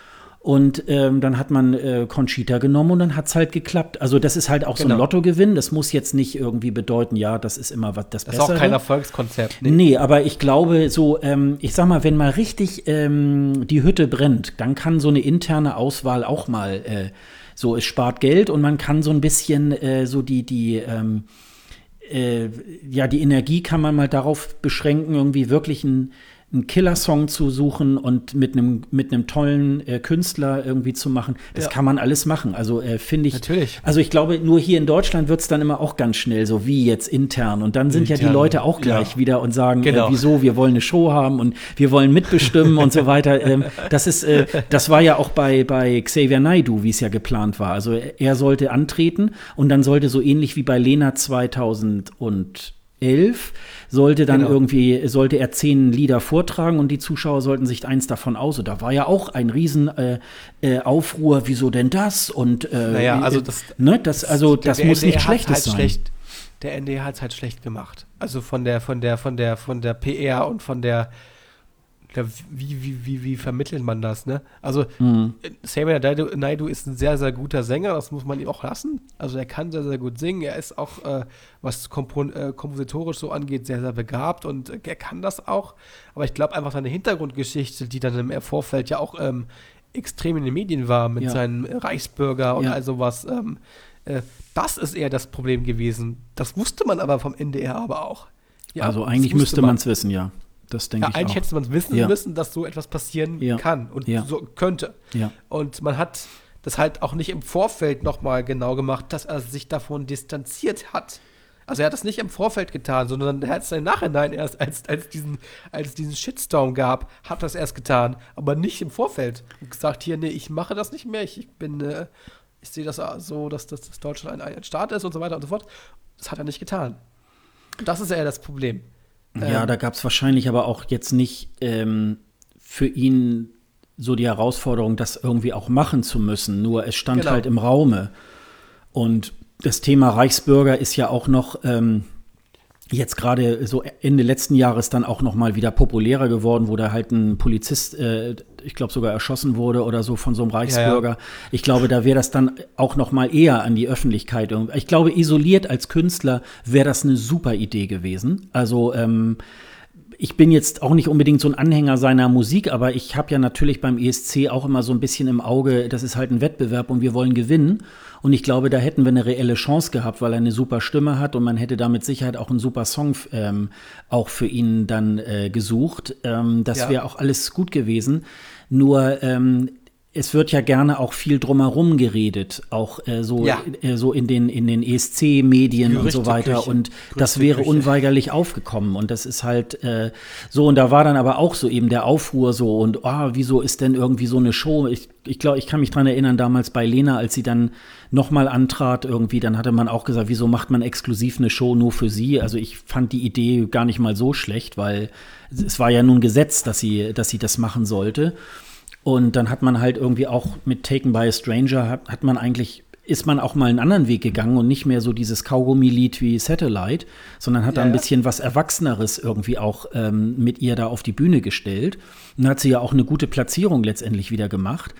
Und ähm, dann hat man äh, Conchita genommen und dann hat es halt geklappt. Also das ist halt auch so Genau. ein Lottogewinn. Das muss jetzt nicht irgendwie bedeuten, ja, das ist immer was das, Das ist Bessere. auch kein Erfolgskonzept. Nee. aber ich glaube, so, ähm, ich sag mal, wenn mal richtig ähm, die Hütte brennt, dann kann so eine interne Auswahl auch mal äh, so, es spart Geld und man kann so ein bisschen äh, so die, die, ähm, äh, ja, die Energie kann man mal darauf beschränken, irgendwie wirklich ein, einen Killer-Song zu suchen und mit einem mit einem tollen äh, Künstler irgendwie zu machen, das Ja. kann man alles machen. Also äh, finde ich. Natürlich. Also ich glaube, nur hier in Deutschland wird es dann immer auch ganz schnell so wie jetzt intern. Und dann sind ja die Intern, Leute auch gleich ja. wieder und sagen, Genau. äh, wieso, wir wollen eine Show haben und wir wollen mitbestimmen und so weiter. Ähm, das ist, äh, das war ja auch bei, bei Xavier Naidoo, wie es ja geplant war. Also er sollte antreten und dann sollte so ähnlich wie bei Lena 2011 sollte dann Genau. irgendwie, sollte er zehn Lieder vortragen und die Zuschauer sollten sich eins davon aus. Und da war ja auch ein riesen äh, äh, Aufruhr, wieso denn das? Und äh, Naja, also äh, das- ne, das, also das muss NDR nichts hat's Schlechtes halt sein. Schlecht, der NDR hat es halt schlecht gemacht. Also von der, von der, von der, von der PR und von der, der wie, wie, wie, wie vermittelt man das, ne? Also Mhm. Naidoo, Naidoo ist ein sehr, sehr guter Sänger, das muss man ihm auch lassen. Also er kann sehr, sehr gut singen. Er ist auch, äh, was kompon äh, kompositorisch so angeht, sehr, sehr begabt und äh, er kann das auch. Aber ich glaube einfach seine Hintergrundgeschichte, die dann im Vorfeld ja auch ähm, extrem in den Medien war mit Ja. seinem Reichsbürger und Ja. all sowas, ähm, äh, das ist eher das Problem gewesen. Das wusste man aber vom NDR aber auch. Ja, also eigentlich müsste man es wissen, ja. Das denke Ja, ich eigentlich auch. hätte man es wissen Ja. müssen, dass so etwas passieren Ja. kann und so könnte. Und man hat das halt auch nicht im Vorfeld nochmal genau gemacht, dass er sich davon distanziert hat. Also er hat das nicht im Vorfeld getan, sondern er hat es im Nachhinein erst, als, als, diesen, als es diesen Shitstorm gab, hat das erst getan, aber nicht im Vorfeld. Und gesagt, hier, nee, ich mache das nicht mehr, ich, ich bin, äh, ich sehe das so, dass, dass, dass Deutschland ein, ein Staat ist und so weiter und so fort. Das hat er nicht getan. Und das ist eher das Problem. Ja, Ähm, da gab es wahrscheinlich aber auch jetzt nicht ähm, für ihn so die Herausforderung, das irgendwie auch machen zu müssen. Nur es stand Genau. halt im Raume. Und das Thema Reichsbürger ist ja auch noch ähm, jetzt gerade so Ende letzten Jahres dann auch noch mal wieder populärer geworden, wo da halt ein Polizist, äh, ich glaube sogar erschossen wurde oder so von so einem Reichsbürger. Ich glaube, da wäre das dann auch noch mal eher an die Öffentlichkeit. Ich glaube, isoliert als Künstler wäre das eine super Idee gewesen. Also ähm, ich bin jetzt auch nicht unbedingt so ein Anhänger seiner Musik, aber ich habe ja natürlich beim ESC auch immer so ein bisschen im Auge, das ist halt ein Wettbewerb und wir wollen gewinnen. Und ich glaube, da hätten wir eine reelle Chance gehabt, weil er eine super Stimme hat und man hätte da mit Sicherheit auch einen super Song ähm, auch für ihn dann äh, gesucht. Ähm, das Ja. wäre auch alles gut gewesen. Nur ähm, es wird ja gerne auch viel drumherum geredet, auch äh, so, Ja. äh, so in den, in den ESC-Medien und so weiter. Und das wäre Gerüchteküche. unweigerlich aufgekommen. Und das ist halt äh, so, und da war dann aber auch so eben der Aufruhr so und ah, wieso ist denn irgendwie so eine Show? Ich, ich glaube, ich kann mich dran erinnern, damals bei Lena, als sie dann nochmal antrat, irgendwie, dann hatte man auch gesagt, wieso macht man exklusiv eine Show nur für sie? Also ich fand die Idee gar nicht mal so schlecht, weil es war ja nun Gesetz, dass sie, dass sie das machen sollte. Und dann hat man halt irgendwie auch mit Taken by a Stranger hat, hat man eigentlich ist man auch mal einen anderen Weg gegangen und nicht mehr so dieses Kaugummi-Lied wie Satellite, sondern hat da Ja, ein ja. bisschen was Erwachseneres irgendwie auch ähm, mit ihr da auf die Bühne gestellt. Und hat sie ja auch eine gute Platzierung letztendlich wieder gemacht.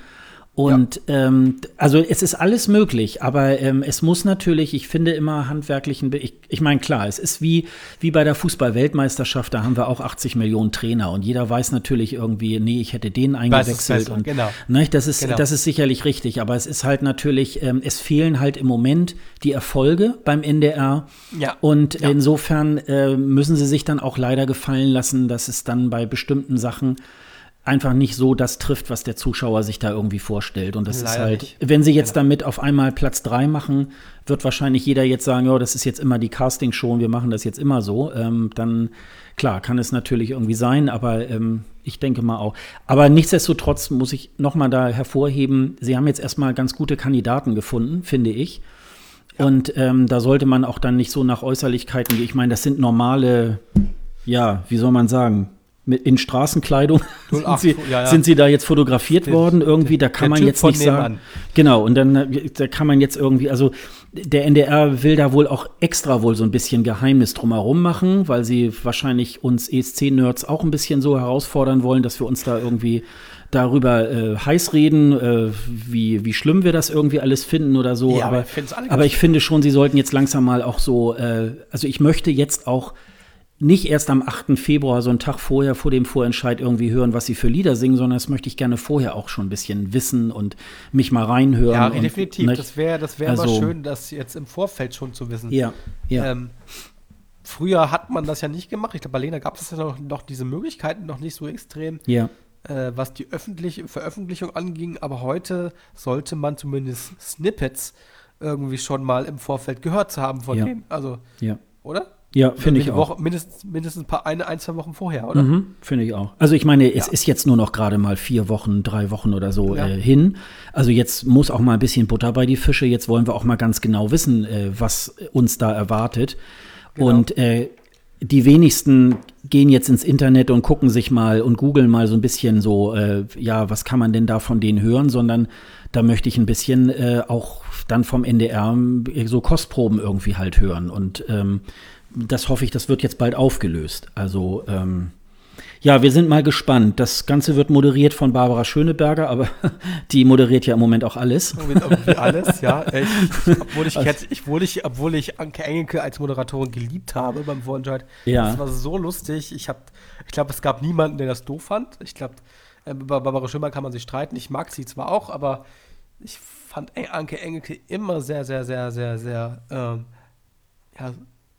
Und ähm, also es ist alles möglich, aber ähm, es muss natürlich, ich finde immer handwerklichen, Be- ich, ich meine klar, es ist wie, wie bei der Fußball-Weltmeisterschaft, da haben wir auch 80 Millionen Trainer und jeder weiß natürlich irgendwie, nee, ich hätte den eingewechselt und genau. Ne, das, ist, Genau. das ist sicherlich richtig, aber es ist halt natürlich, ähm, es fehlen halt im Moment die Erfolge beim NDR. Ja. Und Ja. insofern äh, müssen sie sich dann auch leider gefallen lassen, dass es dann bei bestimmten Sachen einfach nicht so das trifft, was der Zuschauer sich da irgendwie vorstellt. Und das ist Leider halt, nicht. wenn sie jetzt Genau. damit auf einmal Platz drei machen, wird wahrscheinlich jeder jetzt sagen, ja, das ist jetzt immer die Castingshow und wir machen das jetzt immer so. Ähm, dann, klar, kann es natürlich irgendwie sein, aber ähm, ich denke mal auch. Aber nichtsdestotrotz muss ich nochmal da hervorheben, sie haben jetzt erstmal ganz gute Kandidaten gefunden, finde ich. Und ähm, da sollte man auch dann nicht so nach Äußerlichkeiten gehen. Ich meine, das sind normale, ja, wie soll man sagen, mit in Straßenkleidung sind 08, sie, ja, ja. sind sie da jetzt fotografiert Der- worden irgendwie. Da kann man Typ jetzt nicht sagen. Genau, und dann äh, da kann man jetzt irgendwie, also der NDR will da wohl auch extra wohl so ein bisschen Geheimnis drumherum machen, weil sie wahrscheinlich uns ESC-Nerds auch ein bisschen so herausfordern wollen, dass wir uns da irgendwie darüber äh, heiß reden, äh, wie, wie schlimm wir das irgendwie alles finden oder so. Ja, aber ich aber ich finde schon, sie sollten jetzt langsam mal auch so, äh, also ich möchte jetzt auch nicht erst am 8. Februar, so einen Tag vorher, vor dem Vorentscheid irgendwie hören, was sie für Lieder singen, sondern das möchte ich gerne vorher auch schon ein bisschen wissen und mich mal reinhören. Ja, und, definitiv. ne, Das wäre das wär Also- mal schön, das jetzt im Vorfeld schon zu wissen. Ja, ja. Ähm, früher hat man das ja nicht gemacht. Ich glaube, bei Lena gab es ja noch, noch diese Möglichkeiten noch nicht so extrem. Ja. Äh, was die öffentliche Veröffentlichung anging, aber heute sollte man zumindest Snippets irgendwie schon mal im Vorfeld gehört zu haben von ja. denen. Also, ja. oder? Ja, finde ich auch. Woche, mindestens, mindestens ein paar, eine, ein, zwei Wochen vorher, oder? Mhm, finde ich auch. Also ich meine, es ja. ist jetzt nur noch gerade mal vier Wochen, drei Wochen oder so ja. äh, hin. Also jetzt muss auch mal ein bisschen Butter bei die Fische. Jetzt wollen wir auch mal ganz genau wissen, äh, was uns da erwartet. Genau. Und äh, die wenigsten gehen jetzt ins Internet und gucken sich mal und googeln mal so ein bisschen so, äh, ja, was kann man denn da von denen hören, sondern da möchte ich ein bisschen äh, auch dann vom NDR äh, so Kostproben irgendwie halt hören. Und ähm, das hoffe ich, das wird jetzt bald aufgelöst. Also ähm, ja, wir sind mal gespannt. Das Ganze wird moderiert von Barbara Schöneberger, aber die moderiert ja im Moment auch alles. Irgendwie alles, ja. Obwohl ich, jetzt, ich, obwohl ich, obwohl ich Anke Engelke als Moderatorin geliebt habe beim Vorentscheid. Ja. Das war so lustig. Ich, ich glaube, es gab niemanden, der das doof fand. Ich glaube, äh, bei Barbara Schöneberger kann man sich streiten. Ich mag sie zwar auch, aber ich fand Anke Engelke immer sehr, sehr, sehr, sehr, sehr, ähm, ja,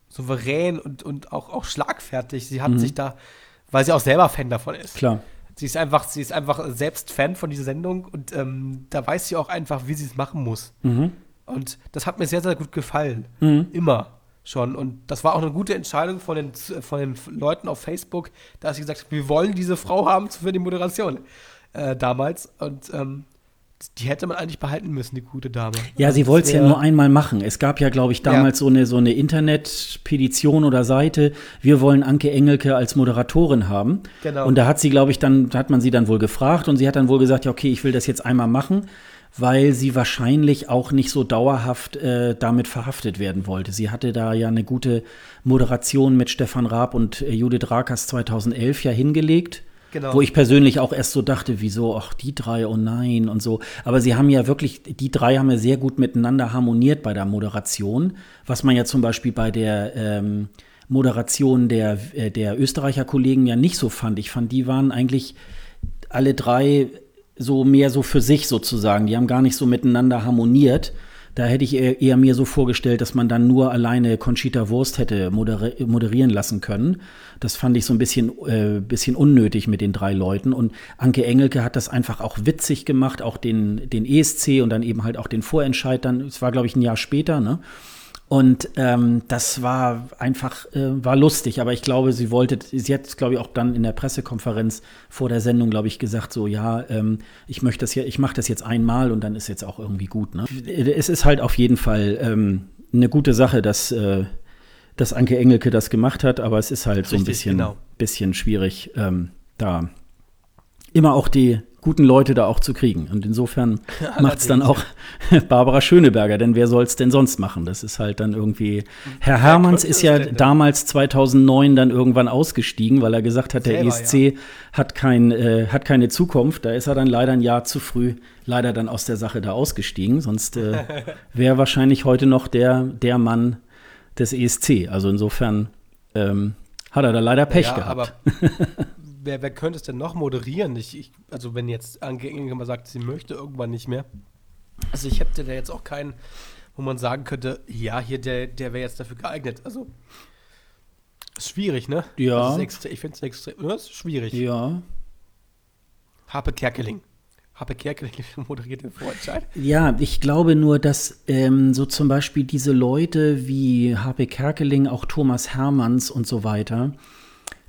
souverän und, und auch, auch schlagfertig. Sie hat mhm. sich da, weil sie auch selber Fan davon ist. Klar. Sie ist einfach, sie ist einfach selbst Fan von dieser Sendung und ähm, da weiß sie auch einfach, wie sie es machen muss. Mhm. Und das hat mir sehr, sehr gut gefallen. Mhm. Immer schon. Und das war auch eine gute Entscheidung von den, von den Leuten auf Facebook, da sie gesagt haben, wir wollen diese Frau haben für die Moderation äh, damals. Und ähm, die hätte man eigentlich behalten müssen, die gute Dame. Ja, sie wollte es ja nur einmal machen. Es gab ja, glaube ich, damals ja. so eine, so eine Internetpetition oder Seite. Wir wollen Anke Engelke als Moderatorin haben. Genau. Und da hat sie, glaube ich, dann, da hat man sie dann wohl gefragt und sie hat dann wohl gesagt, ja, okay, ich will das jetzt einmal machen, weil sie wahrscheinlich auch nicht so dauerhaft äh, damit verhaftet werden wollte. Sie hatte da ja eine gute Moderation mit Stefan Raab und äh, Judith Rakers 2011 ja hingelegt. Genau. Wo ich persönlich auch erst so dachte, wieso, ach, die drei, oh nein und so. Aber sie haben ja wirklich, die drei haben ja sehr gut miteinander harmoniert bei der Moderation, was man ja zum Beispiel bei der ähm, Moderation der, äh, der Österreicher Kollegen ja nicht so fand. Ich fand, die waren eigentlich alle drei so mehr so für sich sozusagen. Die haben gar nicht so miteinander harmoniert. Da hätte ich eher, mir so vorgestellt, dass man dann nur alleine Conchita Wurst hätte moderi moderieren lassen können. Das fand ich so ein bisschen, äh, bisschen unnötig mit den drei Leuten. Und Anke Engelke hat das einfach auch witzig gemacht, auch den, den ESC und dann eben halt auch den Vorentscheid. Dann, es war, glaube ich, ein Jahr später, ne? Und ähm, das war einfach, äh, war lustig, aber ich glaube, sie wollte, sie hat, glaube ich, auch dann in der Pressekonferenz vor der Sendung, glaube ich, gesagt, so ja, ähm, ich möchte das ja, ich mache das jetzt einmal und dann ist jetzt auch irgendwie gut. Ne? Es ist halt auf jeden Fall ähm, eine gute Sache, dass, äh, dass Anke Engelke das gemacht hat, aber es ist halt Richtig, so ein bisschen, genau. bisschen schwierig, ähm, da immer auch die guten Leute da auch zu kriegen. Und insofern macht es dann auch Barbara Schöneberger, denn wer soll es denn sonst machen? Das ist halt dann irgendwie. Herr Hermanns ist ja damals 2009 dann irgendwann ausgestiegen, weil er gesagt hat, der ESC ja. hat, kein, äh, hat keine Zukunft. Da ist er dann leider ein Jahr zu früh leider dann aus der Sache da ausgestiegen. Sonst äh, wäre wahrscheinlich heute noch der, der Mann des ESC. Also insofern ähm, hat er da leider Pech ja, gehabt. Wer, wer könnte es denn noch moderieren? Ich, ich, also wenn jetzt Anke mal sagt, sie möchte irgendwann nicht mehr. Also ich hätte da jetzt auch keinen, wo man sagen könnte, ja, hier, der, der wäre jetzt dafür geeignet. Also ist schwierig, ne? Ja. Extra, ich finde es extrem, das ist schwierig. Ja. Harpe Kerkeling. Harpe Kerkeling moderiert den Vorentscheid. Ja, ich glaube nur, dass ähm, so zum Beispiel diese Leute wie Harpe Kerkeling, auch Thomas Hermanns und so weiter,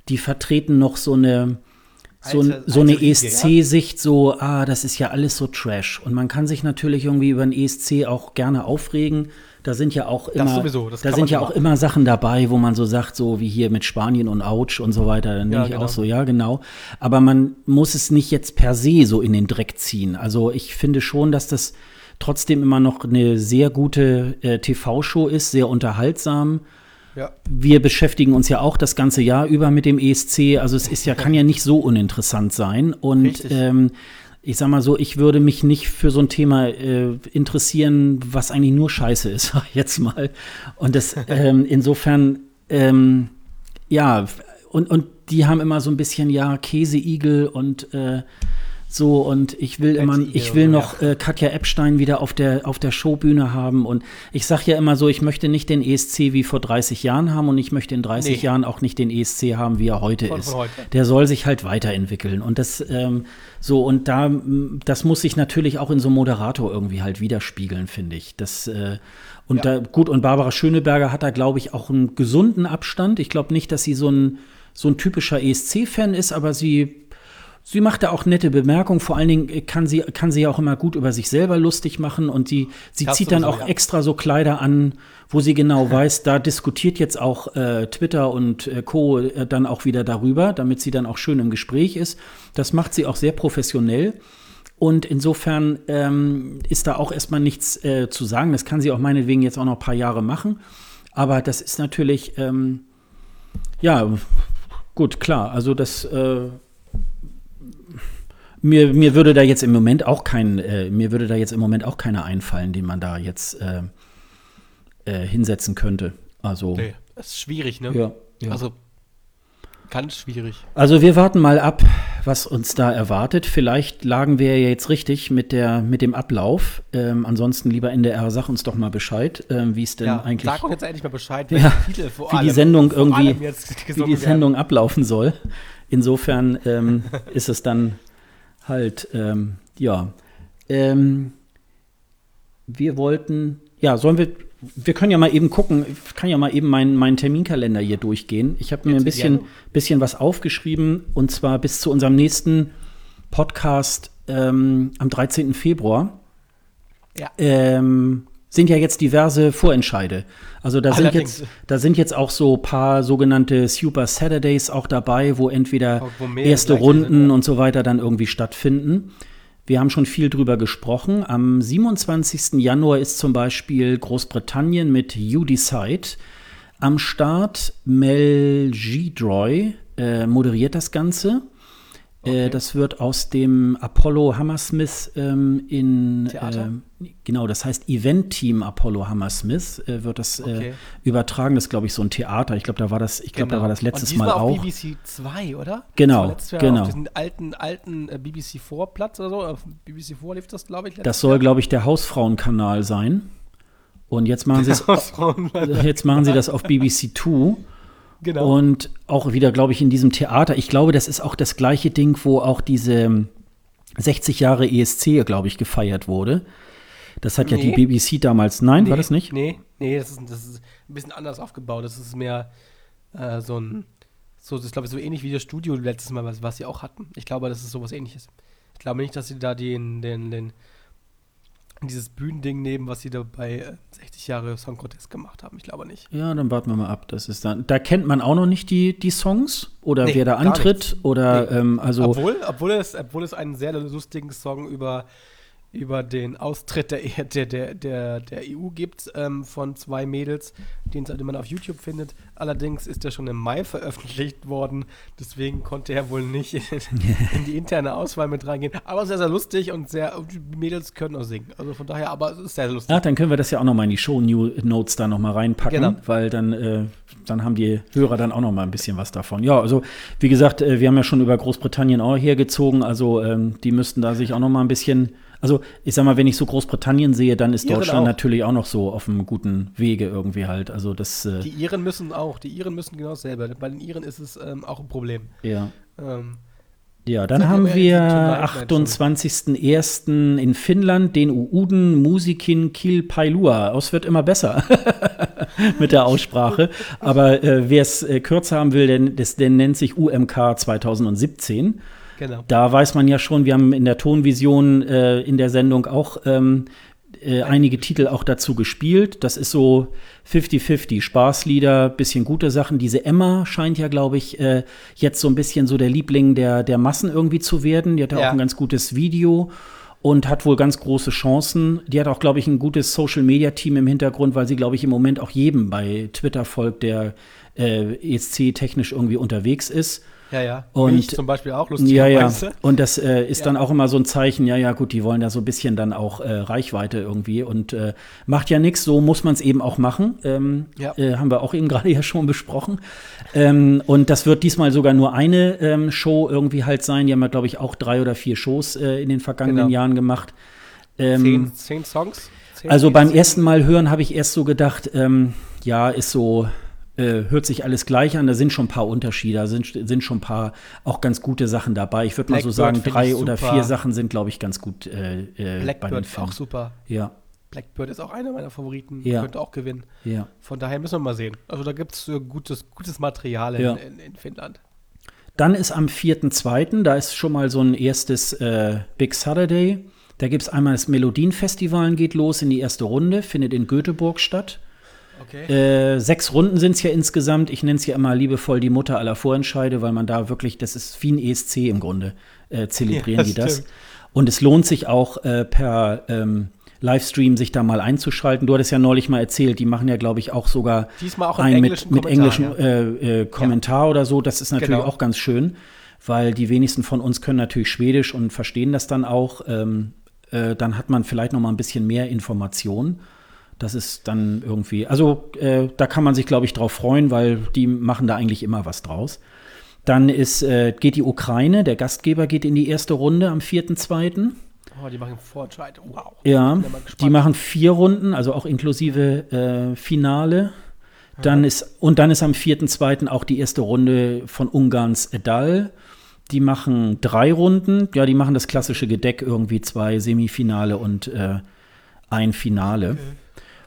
die vertreten noch so eine, so, alte, so eine ESC-Sicht, so, ah, das ist ja alles so Trash. Und man kann sich natürlich irgendwie über den ESC auch gerne aufregen. Da sind ja auch immer, sowieso, da sind ja auch immer Sachen dabei, wo man so sagt, so wie hier mit Spanien und Ouch und so weiter. Dann denke ja, ich genau. auch so, ja, genau. Aber man muss es nicht jetzt per se so in den Dreck ziehen. Also ich finde schon, dass das trotzdem immer noch eine sehr gute äh, TV-Show ist, sehr unterhaltsam. Ja. Wir beschäftigen uns ja auch das ganze Jahr über mit dem ESC. Also es ist ja, kann ja nicht so uninteressant sein. Und ähm, ich sag mal so, ich würde mich nicht für so ein Thema äh, interessieren, was eigentlich nur Scheiße ist, jetzt mal. Und das ähm, insofern, ähm, ja, und, und die haben immer so ein bisschen, ja, Käseigel und äh, So, und ich will immer, ich will noch äh, Katja Epstein wieder auf der, auf der Showbühne haben. Und ich sage ja immer so, ich möchte nicht den ESC wie vor 30 Jahren haben und ich möchte in 30 nee. Jahren auch nicht den ESC haben, wie er heute von, ist. Von heute. Der soll sich halt weiterentwickeln. Und das, ähm, so, und da, das muss sich natürlich auch in so einem Moderator irgendwie halt widerspiegeln, finde ich. Das, äh, und ja. da, gut, und Barbara Schöneberger hat da, glaube ich, auch einen gesunden Abstand. Ich glaube nicht, dass sie so ein, so ein typischer ESC-Fan ist, aber sie Sie macht da auch nette Bemerkungen. Vor allen Dingen kann sie, kann sie auch immer gut über sich selber lustig machen und sie, sie zieht dann auch ja. extra so Kleider an, wo sie genau weiß, da diskutiert jetzt auch äh, Twitter und äh, Co. Äh, dann auch wieder darüber, damit sie dann auch schön im Gespräch ist. Das macht sie auch sehr professionell. Und insofern ähm, ist da auch erstmal nichts äh, zu sagen. Das kann sie auch meinetwegen jetzt auch noch ein paar Jahre machen. Aber das ist natürlich, ähm, ja, gut, klar. Also das äh, mir, mir würde da jetzt im Moment auch kein, äh, mir würde da jetzt im Moment auch keiner einfallen, den man da jetzt äh, äh, hinsetzen könnte. Also. Nee, das ist schwierig, ne? Ja, ja. Also ganz schwierig. Also wir warten mal ab, was uns da erwartet. Vielleicht lagen wir ja jetzt richtig mit, der, mit dem Ablauf. Ähm, ansonsten, lieber NDR, sag uns doch mal Bescheid, ähm, wie es denn ja, eigentlich. Sag uns jetzt endlich mal Bescheid, ja, Titel vor wie allem, die Sendung irgendwie, wie die Sendung werden. ablaufen soll. Insofern ähm, ist es dann halt, ähm, ja. Ähm, wir wollten, ja, sollen wir, wir können ja mal eben gucken, ich kann ja mal eben meinen mein Terminkalender hier durchgehen. Ich habe mir ein bisschen, bisschen was aufgeschrieben und zwar bis zu unserem nächsten Podcast ähm, am 13. Februar. Ja. Ähm, sind ja jetzt diverse Vorentscheide. Also da sind, jetzt, da sind jetzt auch so ein paar sogenannte Super Saturdays auch dabei, wo entweder wo erste Runden sind, ja. und so weiter dann irgendwie stattfinden. Wir haben schon viel drüber gesprochen. Am 27. Januar ist zum Beispiel Großbritannien mit You Decide am Start. Mel Gidroy äh, moderiert das Ganze. Äh, okay. das wird aus dem Apollo Hammersmith ähm, in Theater? Äh, genau, das heißt Event Team Apollo Hammersmith äh, wird das äh, okay. übertragen. Das ist, glaube ich, so ein Theater. Ich glaube, da war das, ich glaube, genau. da war das letztes Mal auch. auf BBC 2, oder? Genau, genau. Auf diesen alten, alten äh, BBC 4 Platz oder so. Auf BBC 4 lief das, glaube ich. Das soll, glaube ich, der Hausfrauenkanal sein. Und jetzt machen sie es. jetzt machen sie das auf BBC 2. Genau. Und auch wieder, glaube ich, in diesem Theater. Ich glaube, das ist auch das gleiche Ding, wo auch diese 60 Jahre ESC, glaube ich, gefeiert wurde. Das hat nee. ja die BBC damals. Nein, nee, war das nicht? Nee, nee, das ist, das ist ein bisschen anders aufgebaut. Das ist mehr äh, so ein, so, das ist, glaube ich, so ähnlich wie das Studio letztes Mal, was, was sie auch hatten. Ich glaube, das ist sowas ähnliches. Ich glaube nicht, dass sie da den, den, den dieses Bühnending nehmen, was sie da bei 60 äh, Jahre Song Contest gemacht haben. Ich glaube nicht. Ja, dann warten wir mal ab. Das ist dann, da kennt man auch noch nicht die, die Songs oder nee, wer da antritt oder nee. ähm, also. Obwohl, obwohl, es, obwohl es einen sehr lustigen Song über über den Austritt der, e der, der, der, der EU gibt ähm, von zwei Mädels, den, man auf YouTube findet. Allerdings ist er schon im Mai veröffentlicht worden, deswegen konnte er wohl nicht in, in die interne Auswahl mit reingehen. Aber sehr, sehr lustig und sehr, die Mädels können auch singen. Also von daher, aber es ist sehr, sehr lustig. Ach, dann können wir das ja auch nochmal in die Show-Notes da nochmal reinpacken, genau. weil dann, äh, dann haben die Hörer dann auch nochmal ein bisschen was davon. Ja, also wie gesagt, äh, wir haben ja schon über Großbritannien auch hergezogen, also ähm, die müssten da sich auch nochmal ein bisschen also ich sag mal, wenn ich so Großbritannien sehe, dann ist Iren Deutschland auch. natürlich auch noch so auf einem guten Wege irgendwie halt. Also das. Äh die Iren müssen auch, die Iren müssen genau dasselbe. Bei den Iren ist es ähm, auch ein Problem. Ja. Ähm, ja, dann haben wir 28.01. in Finnland den Uuden Musikin Kil Pailua. Aus wird immer besser mit der Aussprache. Aber äh, wer es äh, kürzer haben will, denn, das, der nennt sich UMK 2017. Genau. Da weiß man ja schon, wir haben in der Tonvision äh, in der Sendung auch ähm, äh, einige Titel auch dazu gespielt. Das ist so 50-50, Spaßlieder, bisschen gute Sachen. Diese Emma scheint ja, glaube ich, äh, jetzt so ein bisschen so der Liebling der, der Massen irgendwie zu werden. Die hat ja auch ein ganz gutes Video und hat wohl ganz große Chancen. Die hat auch, glaube ich, ein gutes Social-Media-Team im Hintergrund, weil sie, glaube ich, im Moment auch jedem bei Twitter folgt, der äh, ESC-technisch irgendwie unterwegs ist. Ja, ja. Und Mich zum Beispiel auch Ja, ja. lustigerweise. Und das äh, ist Ja. dann auch immer so ein Zeichen, ja, ja, gut, die wollen da so ein bisschen dann auch äh, Reichweite irgendwie und äh, macht ja nichts, so muss man es eben auch machen. Ähm, Ja. äh, haben wir auch eben gerade ja schon besprochen. Ähm, und das wird diesmal sogar nur eine ähm, Show irgendwie halt sein. Die haben ja, glaube ich, auch drei oder vier Shows äh, in den vergangenen Genau. Jahren gemacht. Ähm, Zehn, zehn Songs. Zehn also beim ersten Mal hören habe ich erst so gedacht, ähm, ja, ist so, äh, hört sich alles gleich an. Da sind schon ein paar Unterschiede, da sind, sind schon ein paar auch ganz gute Sachen dabei. Ich würde mal so sagen, drei oder vier Sachen sind, glaube ich, ganz gut äh, äh, Blackbird ist auch super. Ja, Blackbird ist auch einer meiner Favoriten. Ja. Könnte auch gewinnen. ja. Von daher müssen wir mal sehen. Also da gibt es äh, gutes, gutes Material in, Ja. in, in Finnland. Dann ist am 4.2., da ist schon mal so ein erstes äh, Big Saturday. Da gibt es einmal das Melodienfestival, geht los in die erste Runde, findet in Göteborg statt. Okay. Äh, sechs Runden sind es ja insgesamt. Ich nenne es ja immer liebevoll die Mutter aller Vorentscheide, weil man da wirklich, das ist wie ein ESC im Grunde, äh, zelebrieren Ja, die das. stimmt. Und es lohnt sich auch äh, per ähm, Livestream sich da mal einzuschalten. Du hattest ja neulich mal erzählt, die machen ja, glaube ich, auch sogar Diesmal auch im ein mit, englischen mit englischem ja. äh, äh, Kommentar oder so. Das ist natürlich Genau. auch ganz schön, weil die wenigsten von uns können natürlich Schwedisch und verstehen das dann auch. Ähm, äh, dann hat man vielleicht noch mal ein bisschen mehr Information. Das ist dann irgendwie, also äh, da kann man sich, glaube ich, drauf freuen, weil die machen da eigentlich immer was draus. Dann ist, äh, geht die Ukraine, der Gastgeber geht in die erste Runde am 4.2. Oh, die machen Vorentscheid. Wow. Ja, die machen vier Runden, also auch inklusive äh, Finale. Dann ist, und dann ist am 4.2. auch die erste Runde von Ungarns Edal. Die machen drei Runden. Ja, die machen das klassische Gedeck irgendwie zwei Semifinale und äh, ein Finale.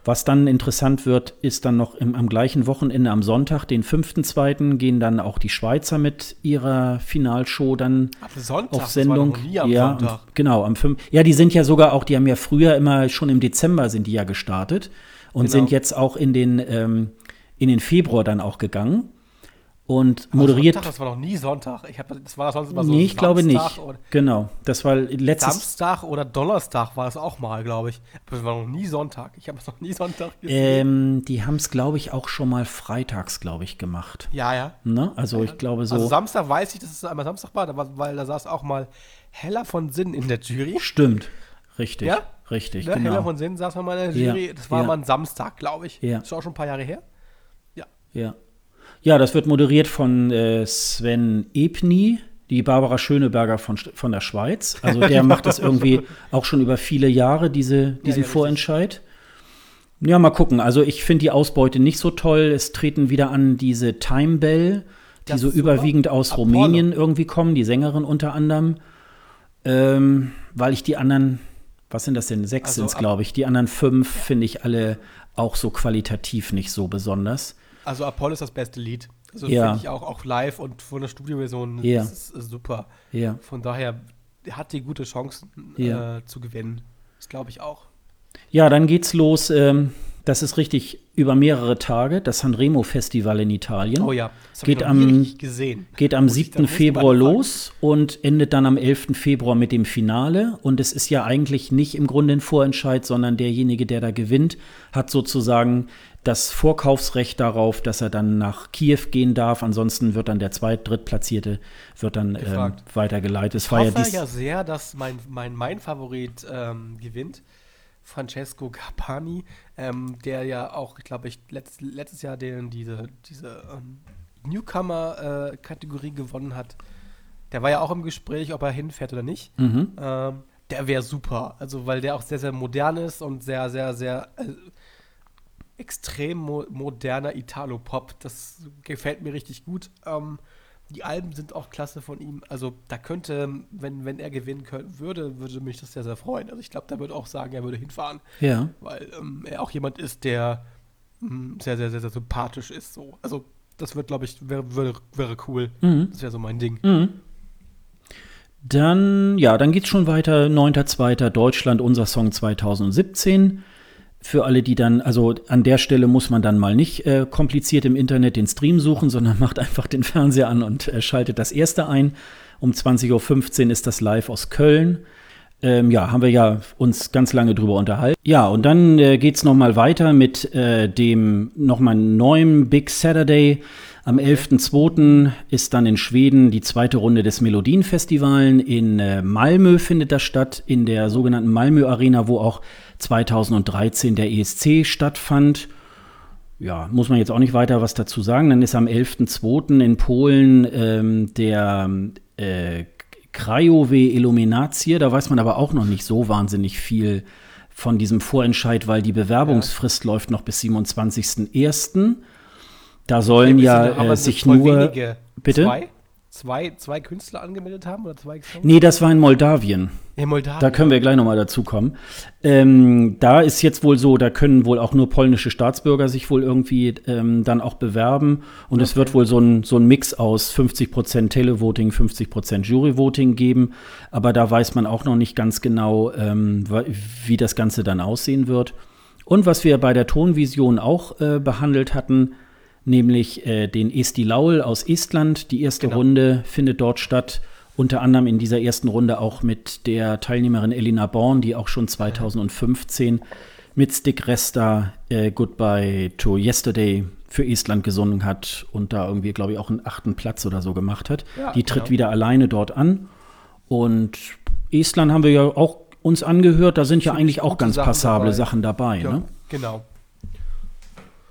Was dann interessant wird, ist dann noch im, am gleichen Wochenende am Sonntag, den 5.2., gehen dann auch die Schweizer mit ihrer Finalshow dann Sonntag, auf Sendung. am ja, Sonntag. genau, am 5. Ja, die sind ja sogar auch, die haben ja früher immer schon im Dezember sind die ja gestartet und Genau. sind jetzt auch in den, ähm, in den Februar dann auch gegangen und moderiert. Sonntag, das war noch nie Sonntag. Ich hab, das war sonst immer so nee, ich glaube nicht. Oder, Genau, das war letztes. Samstag oder Donnerstag war es auch mal, glaube ich. Aber es war noch nie Sonntag. Ich habe es noch nie Sonntag gesehen. Ähm, die haben es, glaube ich, auch schon mal freitags, glaube ich, gemacht. ja, ja. Ne? Also ich glaube so. Also Samstag weiß ich, dass es einmal Samstag war, weil da saß auch mal Heller von Sinn in der Jury. Stimmt. Richtig. Ja? Richtig, Ne? Heller genau. von Sinn saß mal in der Ja, Jury. Das war ja. mal ein Samstag, glaube ich. Ja. Das ist auch schon ein paar Jahre her. Ja. Ja, das wird moderiert von äh, Sven Ebni, die Barbara Schöneberger von, von der Schweiz. Also der macht das irgendwie auch schon über viele Jahre, diese, diesen ja, richtig. Vorentscheid. Ja, mal gucken. Also ich finde die Ausbeute nicht so toll. Es treten wieder an diese Time Bell, die Das so überwiegend aus Apollo. Rumänien irgendwie kommen, die Sängerin unter anderem. Ähm, weil ich die anderen, was sind das denn? Sechs Also sind es, glaube ich. Die anderen fünf finde ich alle auch so qualitativ nicht so besonders. Also Apollo ist das beste Lied. Also Ja. finde ich auch, auch live und von der Studioversion Ja. ist super. Ja. Von daher hat die gute Chancen Ja. äh, zu gewinnen. Das glaube ich auch. Ja, dann geht's los. Ähm, das ist richtig über mehrere Tage. Das Sanremo Festival in Italien. Oh ja, das Geht ich am- gesehen. Geht am Muss ich 7. dann- muss ich mal Februar los und endet dann am 11. Februar mit dem Finale. Und es ist ja eigentlich nicht im Grunde ein Vorentscheid, sondern derjenige, der da gewinnt, hat sozusagen das Vorkaufsrecht darauf, dass er dann nach Kiew gehen darf. Ansonsten wird dann der zweit-, drittplatzierte wird dann ähm, weitergeleitet. Es Ich ja hoffe dies, ja sehr, dass mein, mein, mein Favorit ähm, gewinnt. Francesco Capani, ähm, der ja auch, glaube ich, letzt, letztes Jahr den, diese, diese ähm, Newcomer-Kategorie gewonnen hat. Der war ja auch im Gespräch, ob er hinfährt oder nicht. Mhm. Ähm, der wäre super. Also, weil der auch sehr, sehr modern ist und sehr, sehr, sehr äh, extrem mo moderner Italo-Pop. Das gefällt mir richtig gut. Ähm, die Alben sind auch klasse von ihm. Also, da könnte, wenn, wenn er gewinnen können, würde, würde mich das sehr, sehr freuen. Also, ich glaube, der würde auch sagen, er würde hinfahren, Ja. weil ähm, er auch jemand ist, der mh, sehr, sehr, sehr, sehr sympathisch ist. So. Also, das wird, glaube ich, wäre wäre wäre cool. Mhm. Das wäre so mein Ding. Mhm. Dann, ja, dann geht's schon weiter. 9.2. Deutschland, unser Song 2017. Für alle, die dann, also an der Stelle muss man dann mal nicht äh, kompliziert im Internet den Stream suchen, sondern macht einfach den Fernseher an und äh, schaltet das erste ein. Um 20.15 Uhr ist das live aus Köln. Ähm, ja, haben wir ja uns ganz lange drüber unterhalten. Ja, und dann äh, geht es nochmal weiter mit äh, dem nochmal neuen Big Saturday. Am 11.02. ist dann in Schweden die zweite Runde des Melodienfestivalen. In äh, Malmö findet das statt, in der sogenannten Malmö Arena, wo auch 2013 der ESC stattfand. Ja, muss man jetzt auch nicht weiter was dazu sagen. Dann ist am 11.02. in Polen ähm, der äh, Krajowe Illuminatie. Da weiß man aber auch noch nicht so wahnsinnig viel von diesem Vorentscheid, weil die Bewerbungsfrist ja. läuft noch bis 27.01. Da sollen ja äh, sich nur. Wenige. Bitte? Zwei? Zwei, zwei Künstler angemeldet haben oder zwei Songs? Nee, das war in Moldawien. In Moldawien. Da können wir gleich nochmal dazu kommen. Ähm, da ist jetzt wohl so, da können wohl auch nur polnische Staatsbürger sich wohl irgendwie ähm, dann auch bewerben. Und okay. es wird wohl so ein, so ein Mix aus 50% Televoting, 50% Juryvoting geben. Aber da weiß man auch noch nicht ganz genau, ähm, wie das Ganze dann aussehen wird. Und was wir bei der Tonvision auch äh, behandelt hatten, nämlich äh, den Esti Laul aus Estland. Die erste genau. Runde findet dort statt. Unter anderem in dieser ersten Runde auch mit der Teilnehmerin Elina Born, die auch schon 2015 mit Stick Resta äh, Goodbye to Yesterday für Estland gesungen hat und da irgendwie, glaube ich, auch einen achten Platz oder so gemacht hat. Ja, die tritt genau. wieder alleine dort an. Und Estland haben wir ja auch uns angehört, da sind ja eigentlich auch ganz Sachen passable dabei. Sachen dabei. Ja, ne? Genau.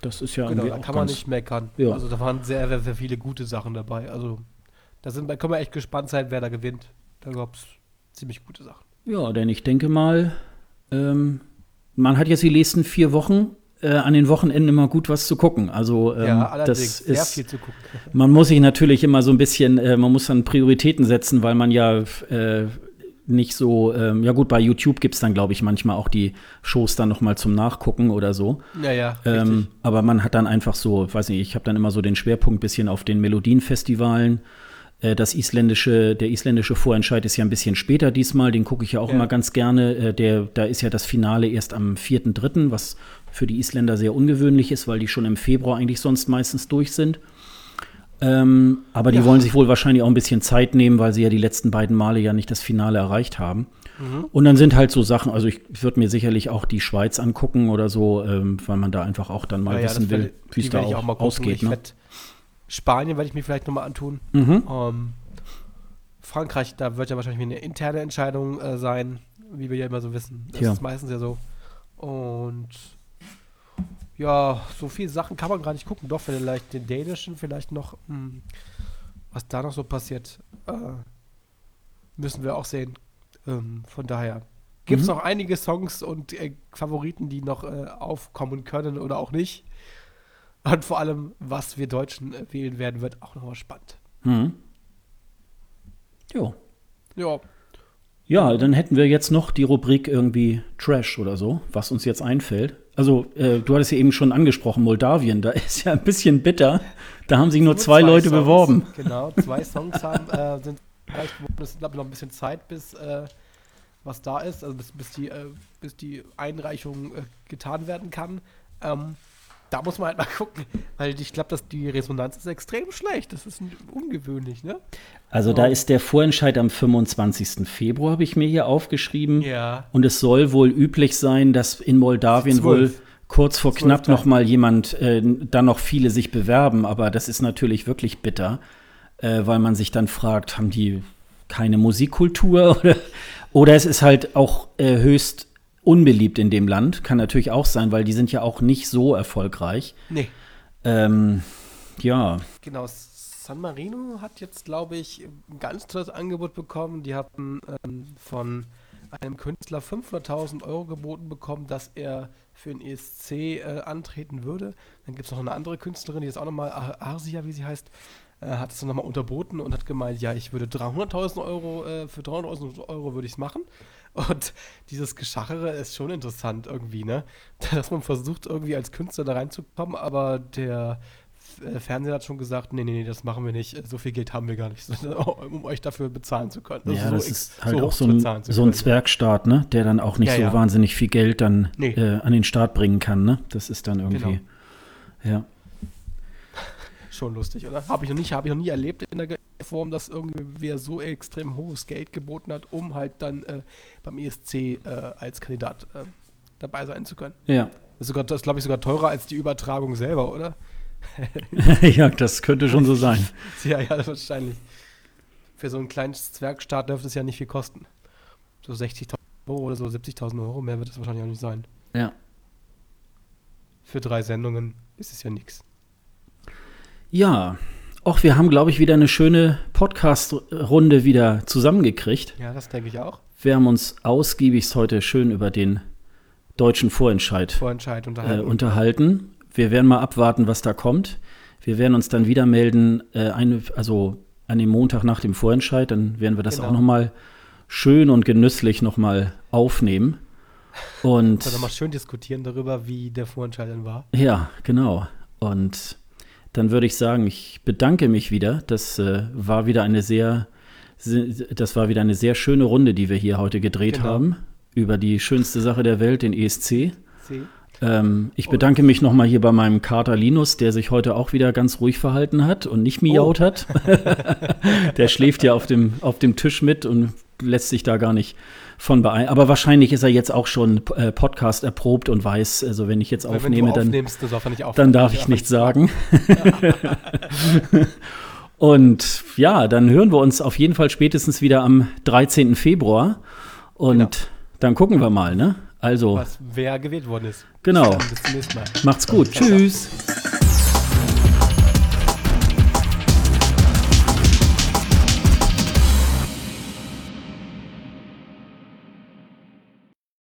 Das ist ja genau, da kann man nicht meckern. Ja. Also da waren sehr, sehr, sehr viele gute Sachen dabei. Also da, sind, können wir echt gespannt sein, wer da gewinnt. Da gab es ziemlich gute Sachen. Ja, denn ich denke mal, ähm, man hat jetzt die nächsten vier Wochen äh, an den Wochenenden immer gut was zu gucken. Also ähm, ja, allerdings, das ist, sehr viel zu gucken. Man muss sich natürlich immer so ein bisschen, äh, man muss dann Prioritäten setzen, weil man ja äh, nicht so, ähm, ja gut, bei YouTube gibt es dann, glaube ich, manchmal auch die Shows dann noch mal zum Nachgucken oder so. Ja, ja. Ähm, aber man hat dann einfach so, weiß nicht, ich habe dann immer so den Schwerpunkt bisschen auf den Melodienfestivalen. Äh, das isländische, der isländische Vorentscheid ist ja ein bisschen später diesmal, den gucke ich ja auch ja. immer ganz gerne. Äh, der, da ist ja das Finale erst am 4.3., was für die Isländer sehr ungewöhnlich ist, weil die schon im Februar eigentlich sonst meistens durch sind. Ähm, aber die ja. wollen sich wohl wahrscheinlich auch ein bisschen Zeit nehmen, weil sie ja die letzten beiden Male ja nicht das Finale erreicht haben. Mhm. Und dann sind halt so Sachen, also ich würde mir sicherlich auch die Schweiz angucken oder so, ähm, weil man da einfach auch dann mal ja, wissen ja, will, wie es da auch, auch ausgeht. Ne? Spanien werde ich mir vielleicht nochmal antun. Mhm. Ähm, Frankreich, da wird ja wahrscheinlich eine interne Entscheidung äh, sein, wie wir ja immer so wissen. Das ist meistens ja so. Und ja, so viele Sachen kann man gar nicht gucken. Doch, vielleicht den dänischen, vielleicht noch, mh, hm, was da noch so passiert, äh, müssen wir auch sehen. Ähm, von daher gibt es mhm. noch einige Songs und äh, Favoriten, die noch äh, aufkommen können oder auch nicht. Und vor allem, was wir Deutschen äh, wählen werden, wird auch nochmal spannend. Mhm. Jo. Ja. Ja, dann hätten wir jetzt noch die Rubrik irgendwie Trash oder so, was uns jetzt einfällt. Also, äh, du hattest ja eben schon angesprochen, Moldawien, da ist ja ein bisschen bitter. Da haben sich nur, nur zwei, zwei, Leute Songs, beworben. Genau, zwei Songs haben, äh, sind erreicht geworden. Es ist, glaube ich, noch ein bisschen Zeit, bis äh, was da ist, also bis, bis, die, äh, bis die Einreichung äh, getan werden kann. Ähm, da muss man halt mal gucken, weil ich glaube, dass die Resonanz ist extrem schlecht. Das ist ungewöhnlich, ne? Also da ist der Vorentscheid am 25. Februar, habe ich mir hier aufgeschrieben. Ja. Und es soll wohl üblich sein, dass in Moldawien 12. wohl kurz vor 12 knapp noch mal jemand, äh, dann noch viele sich bewerben. Aber das ist natürlich wirklich bitter, äh, weil man sich dann fragt, haben die keine Musikkultur oder, oder es ist halt auch äh, höchst unbeliebt in dem Land. Kann natürlich auch sein, weil die sind ja auch nicht so erfolgreich. Nee. Ähm, ja. Genau. San Marino hat jetzt, glaube ich, ein ganz tolles Angebot bekommen. Die hatten ähm, von einem Künstler 500.000 Euro geboten bekommen, dass er für den ESC äh, antreten würde. Dann gibt es noch eine andere Künstlerin, die ist auch nochmal, Arsia, wie sie heißt, äh, hat es dann nochmal unterboten und hat gemeint, ja, ich würde 300.000 Euro, äh, für 300.000 Euro würde ich es machen. Und dieses Geschachere ist schon interessant irgendwie, ne? Dass man versucht, irgendwie als Künstler da reinzukommen, aber der äh, Fernseher hat schon gesagt, nee, nee, nee, das machen wir nicht. So viel Geld haben wir gar nicht, um euch dafür bezahlen zu können. Ja, ist so das ist halt so auch so ein, so ein Zwergstaat, ne? Der dann auch nicht ja, so ja. wahnsinnig viel Geld dann nee. äh, an den Start bringen kann, ne? Das ist dann irgendwie, genau. ja. Schon lustig, oder? Habe ich noch nicht, habe ich noch nie erlebt in der Form, dass irgendwer so extrem hohes Geld geboten hat, um halt dann äh, beim ESC äh, als Kandidat äh, dabei sein zu können. Ja. Das ist, sogar, das glaube ich, sogar teurer als die Übertragung selber, oder? ja, das könnte schon so sein. ja, ja, wahrscheinlich. Für so einen kleinen Zwergstaat dürfte es ja nicht viel kosten. So 60.000 Euro oder so 70.000 Euro, mehr wird es wahrscheinlich auch nicht sein. Ja. Für drei Sendungen ist es ja nichts. Ja, auch wir haben, glaube ich, wieder eine schöne Podcast-Runde wieder zusammengekriegt. Ja, das denke ich auch. Wir haben uns ausgiebigst heute schön über den deutschen Vorentscheid, Vorentscheid äh, unterhalten. unterhalten. Wir werden mal abwarten, was da kommt. Wir werden uns dann wieder melden, äh, eine, also an dem Montag nach dem Vorentscheid, dann werden wir das Genau. auch nochmal schön und genüsslich nochmal aufnehmen. Und Dann mal schön diskutieren darüber, wie der Vorentscheid dann war. ja, genau. Und dann würde ich sagen, ich bedanke mich wieder. Das äh, war wieder eine sehr, se- das war wieder eine sehr schöne Runde, die wir hier heute gedreht Genau. haben über die schönste Sache der Welt, den ESC. See. Ähm, ich bedanke mich nochmal hier bei meinem Kater Linus, der sich heute auch wieder ganz ruhig verhalten hat und nicht miaut Oh. hat. der schläft ja auf dem, auf dem Tisch mit und lässt sich da gar nicht von beein. Aber wahrscheinlich ist er jetzt auch schon äh, Podcast erprobt und weiß, also wenn ich jetzt Weil aufnehme, dann, aufnimmst, das darf er nicht auf. dann darf ich nichts sagen. und ja, dann hören wir uns auf jeden Fall spätestens wieder am 13. Februar. Und Genau. dann gucken wir mal, ne? Also, Was, wer gewählt worden ist. Genau. Bis zum nächsten Mal. macht's gut. Tschüss.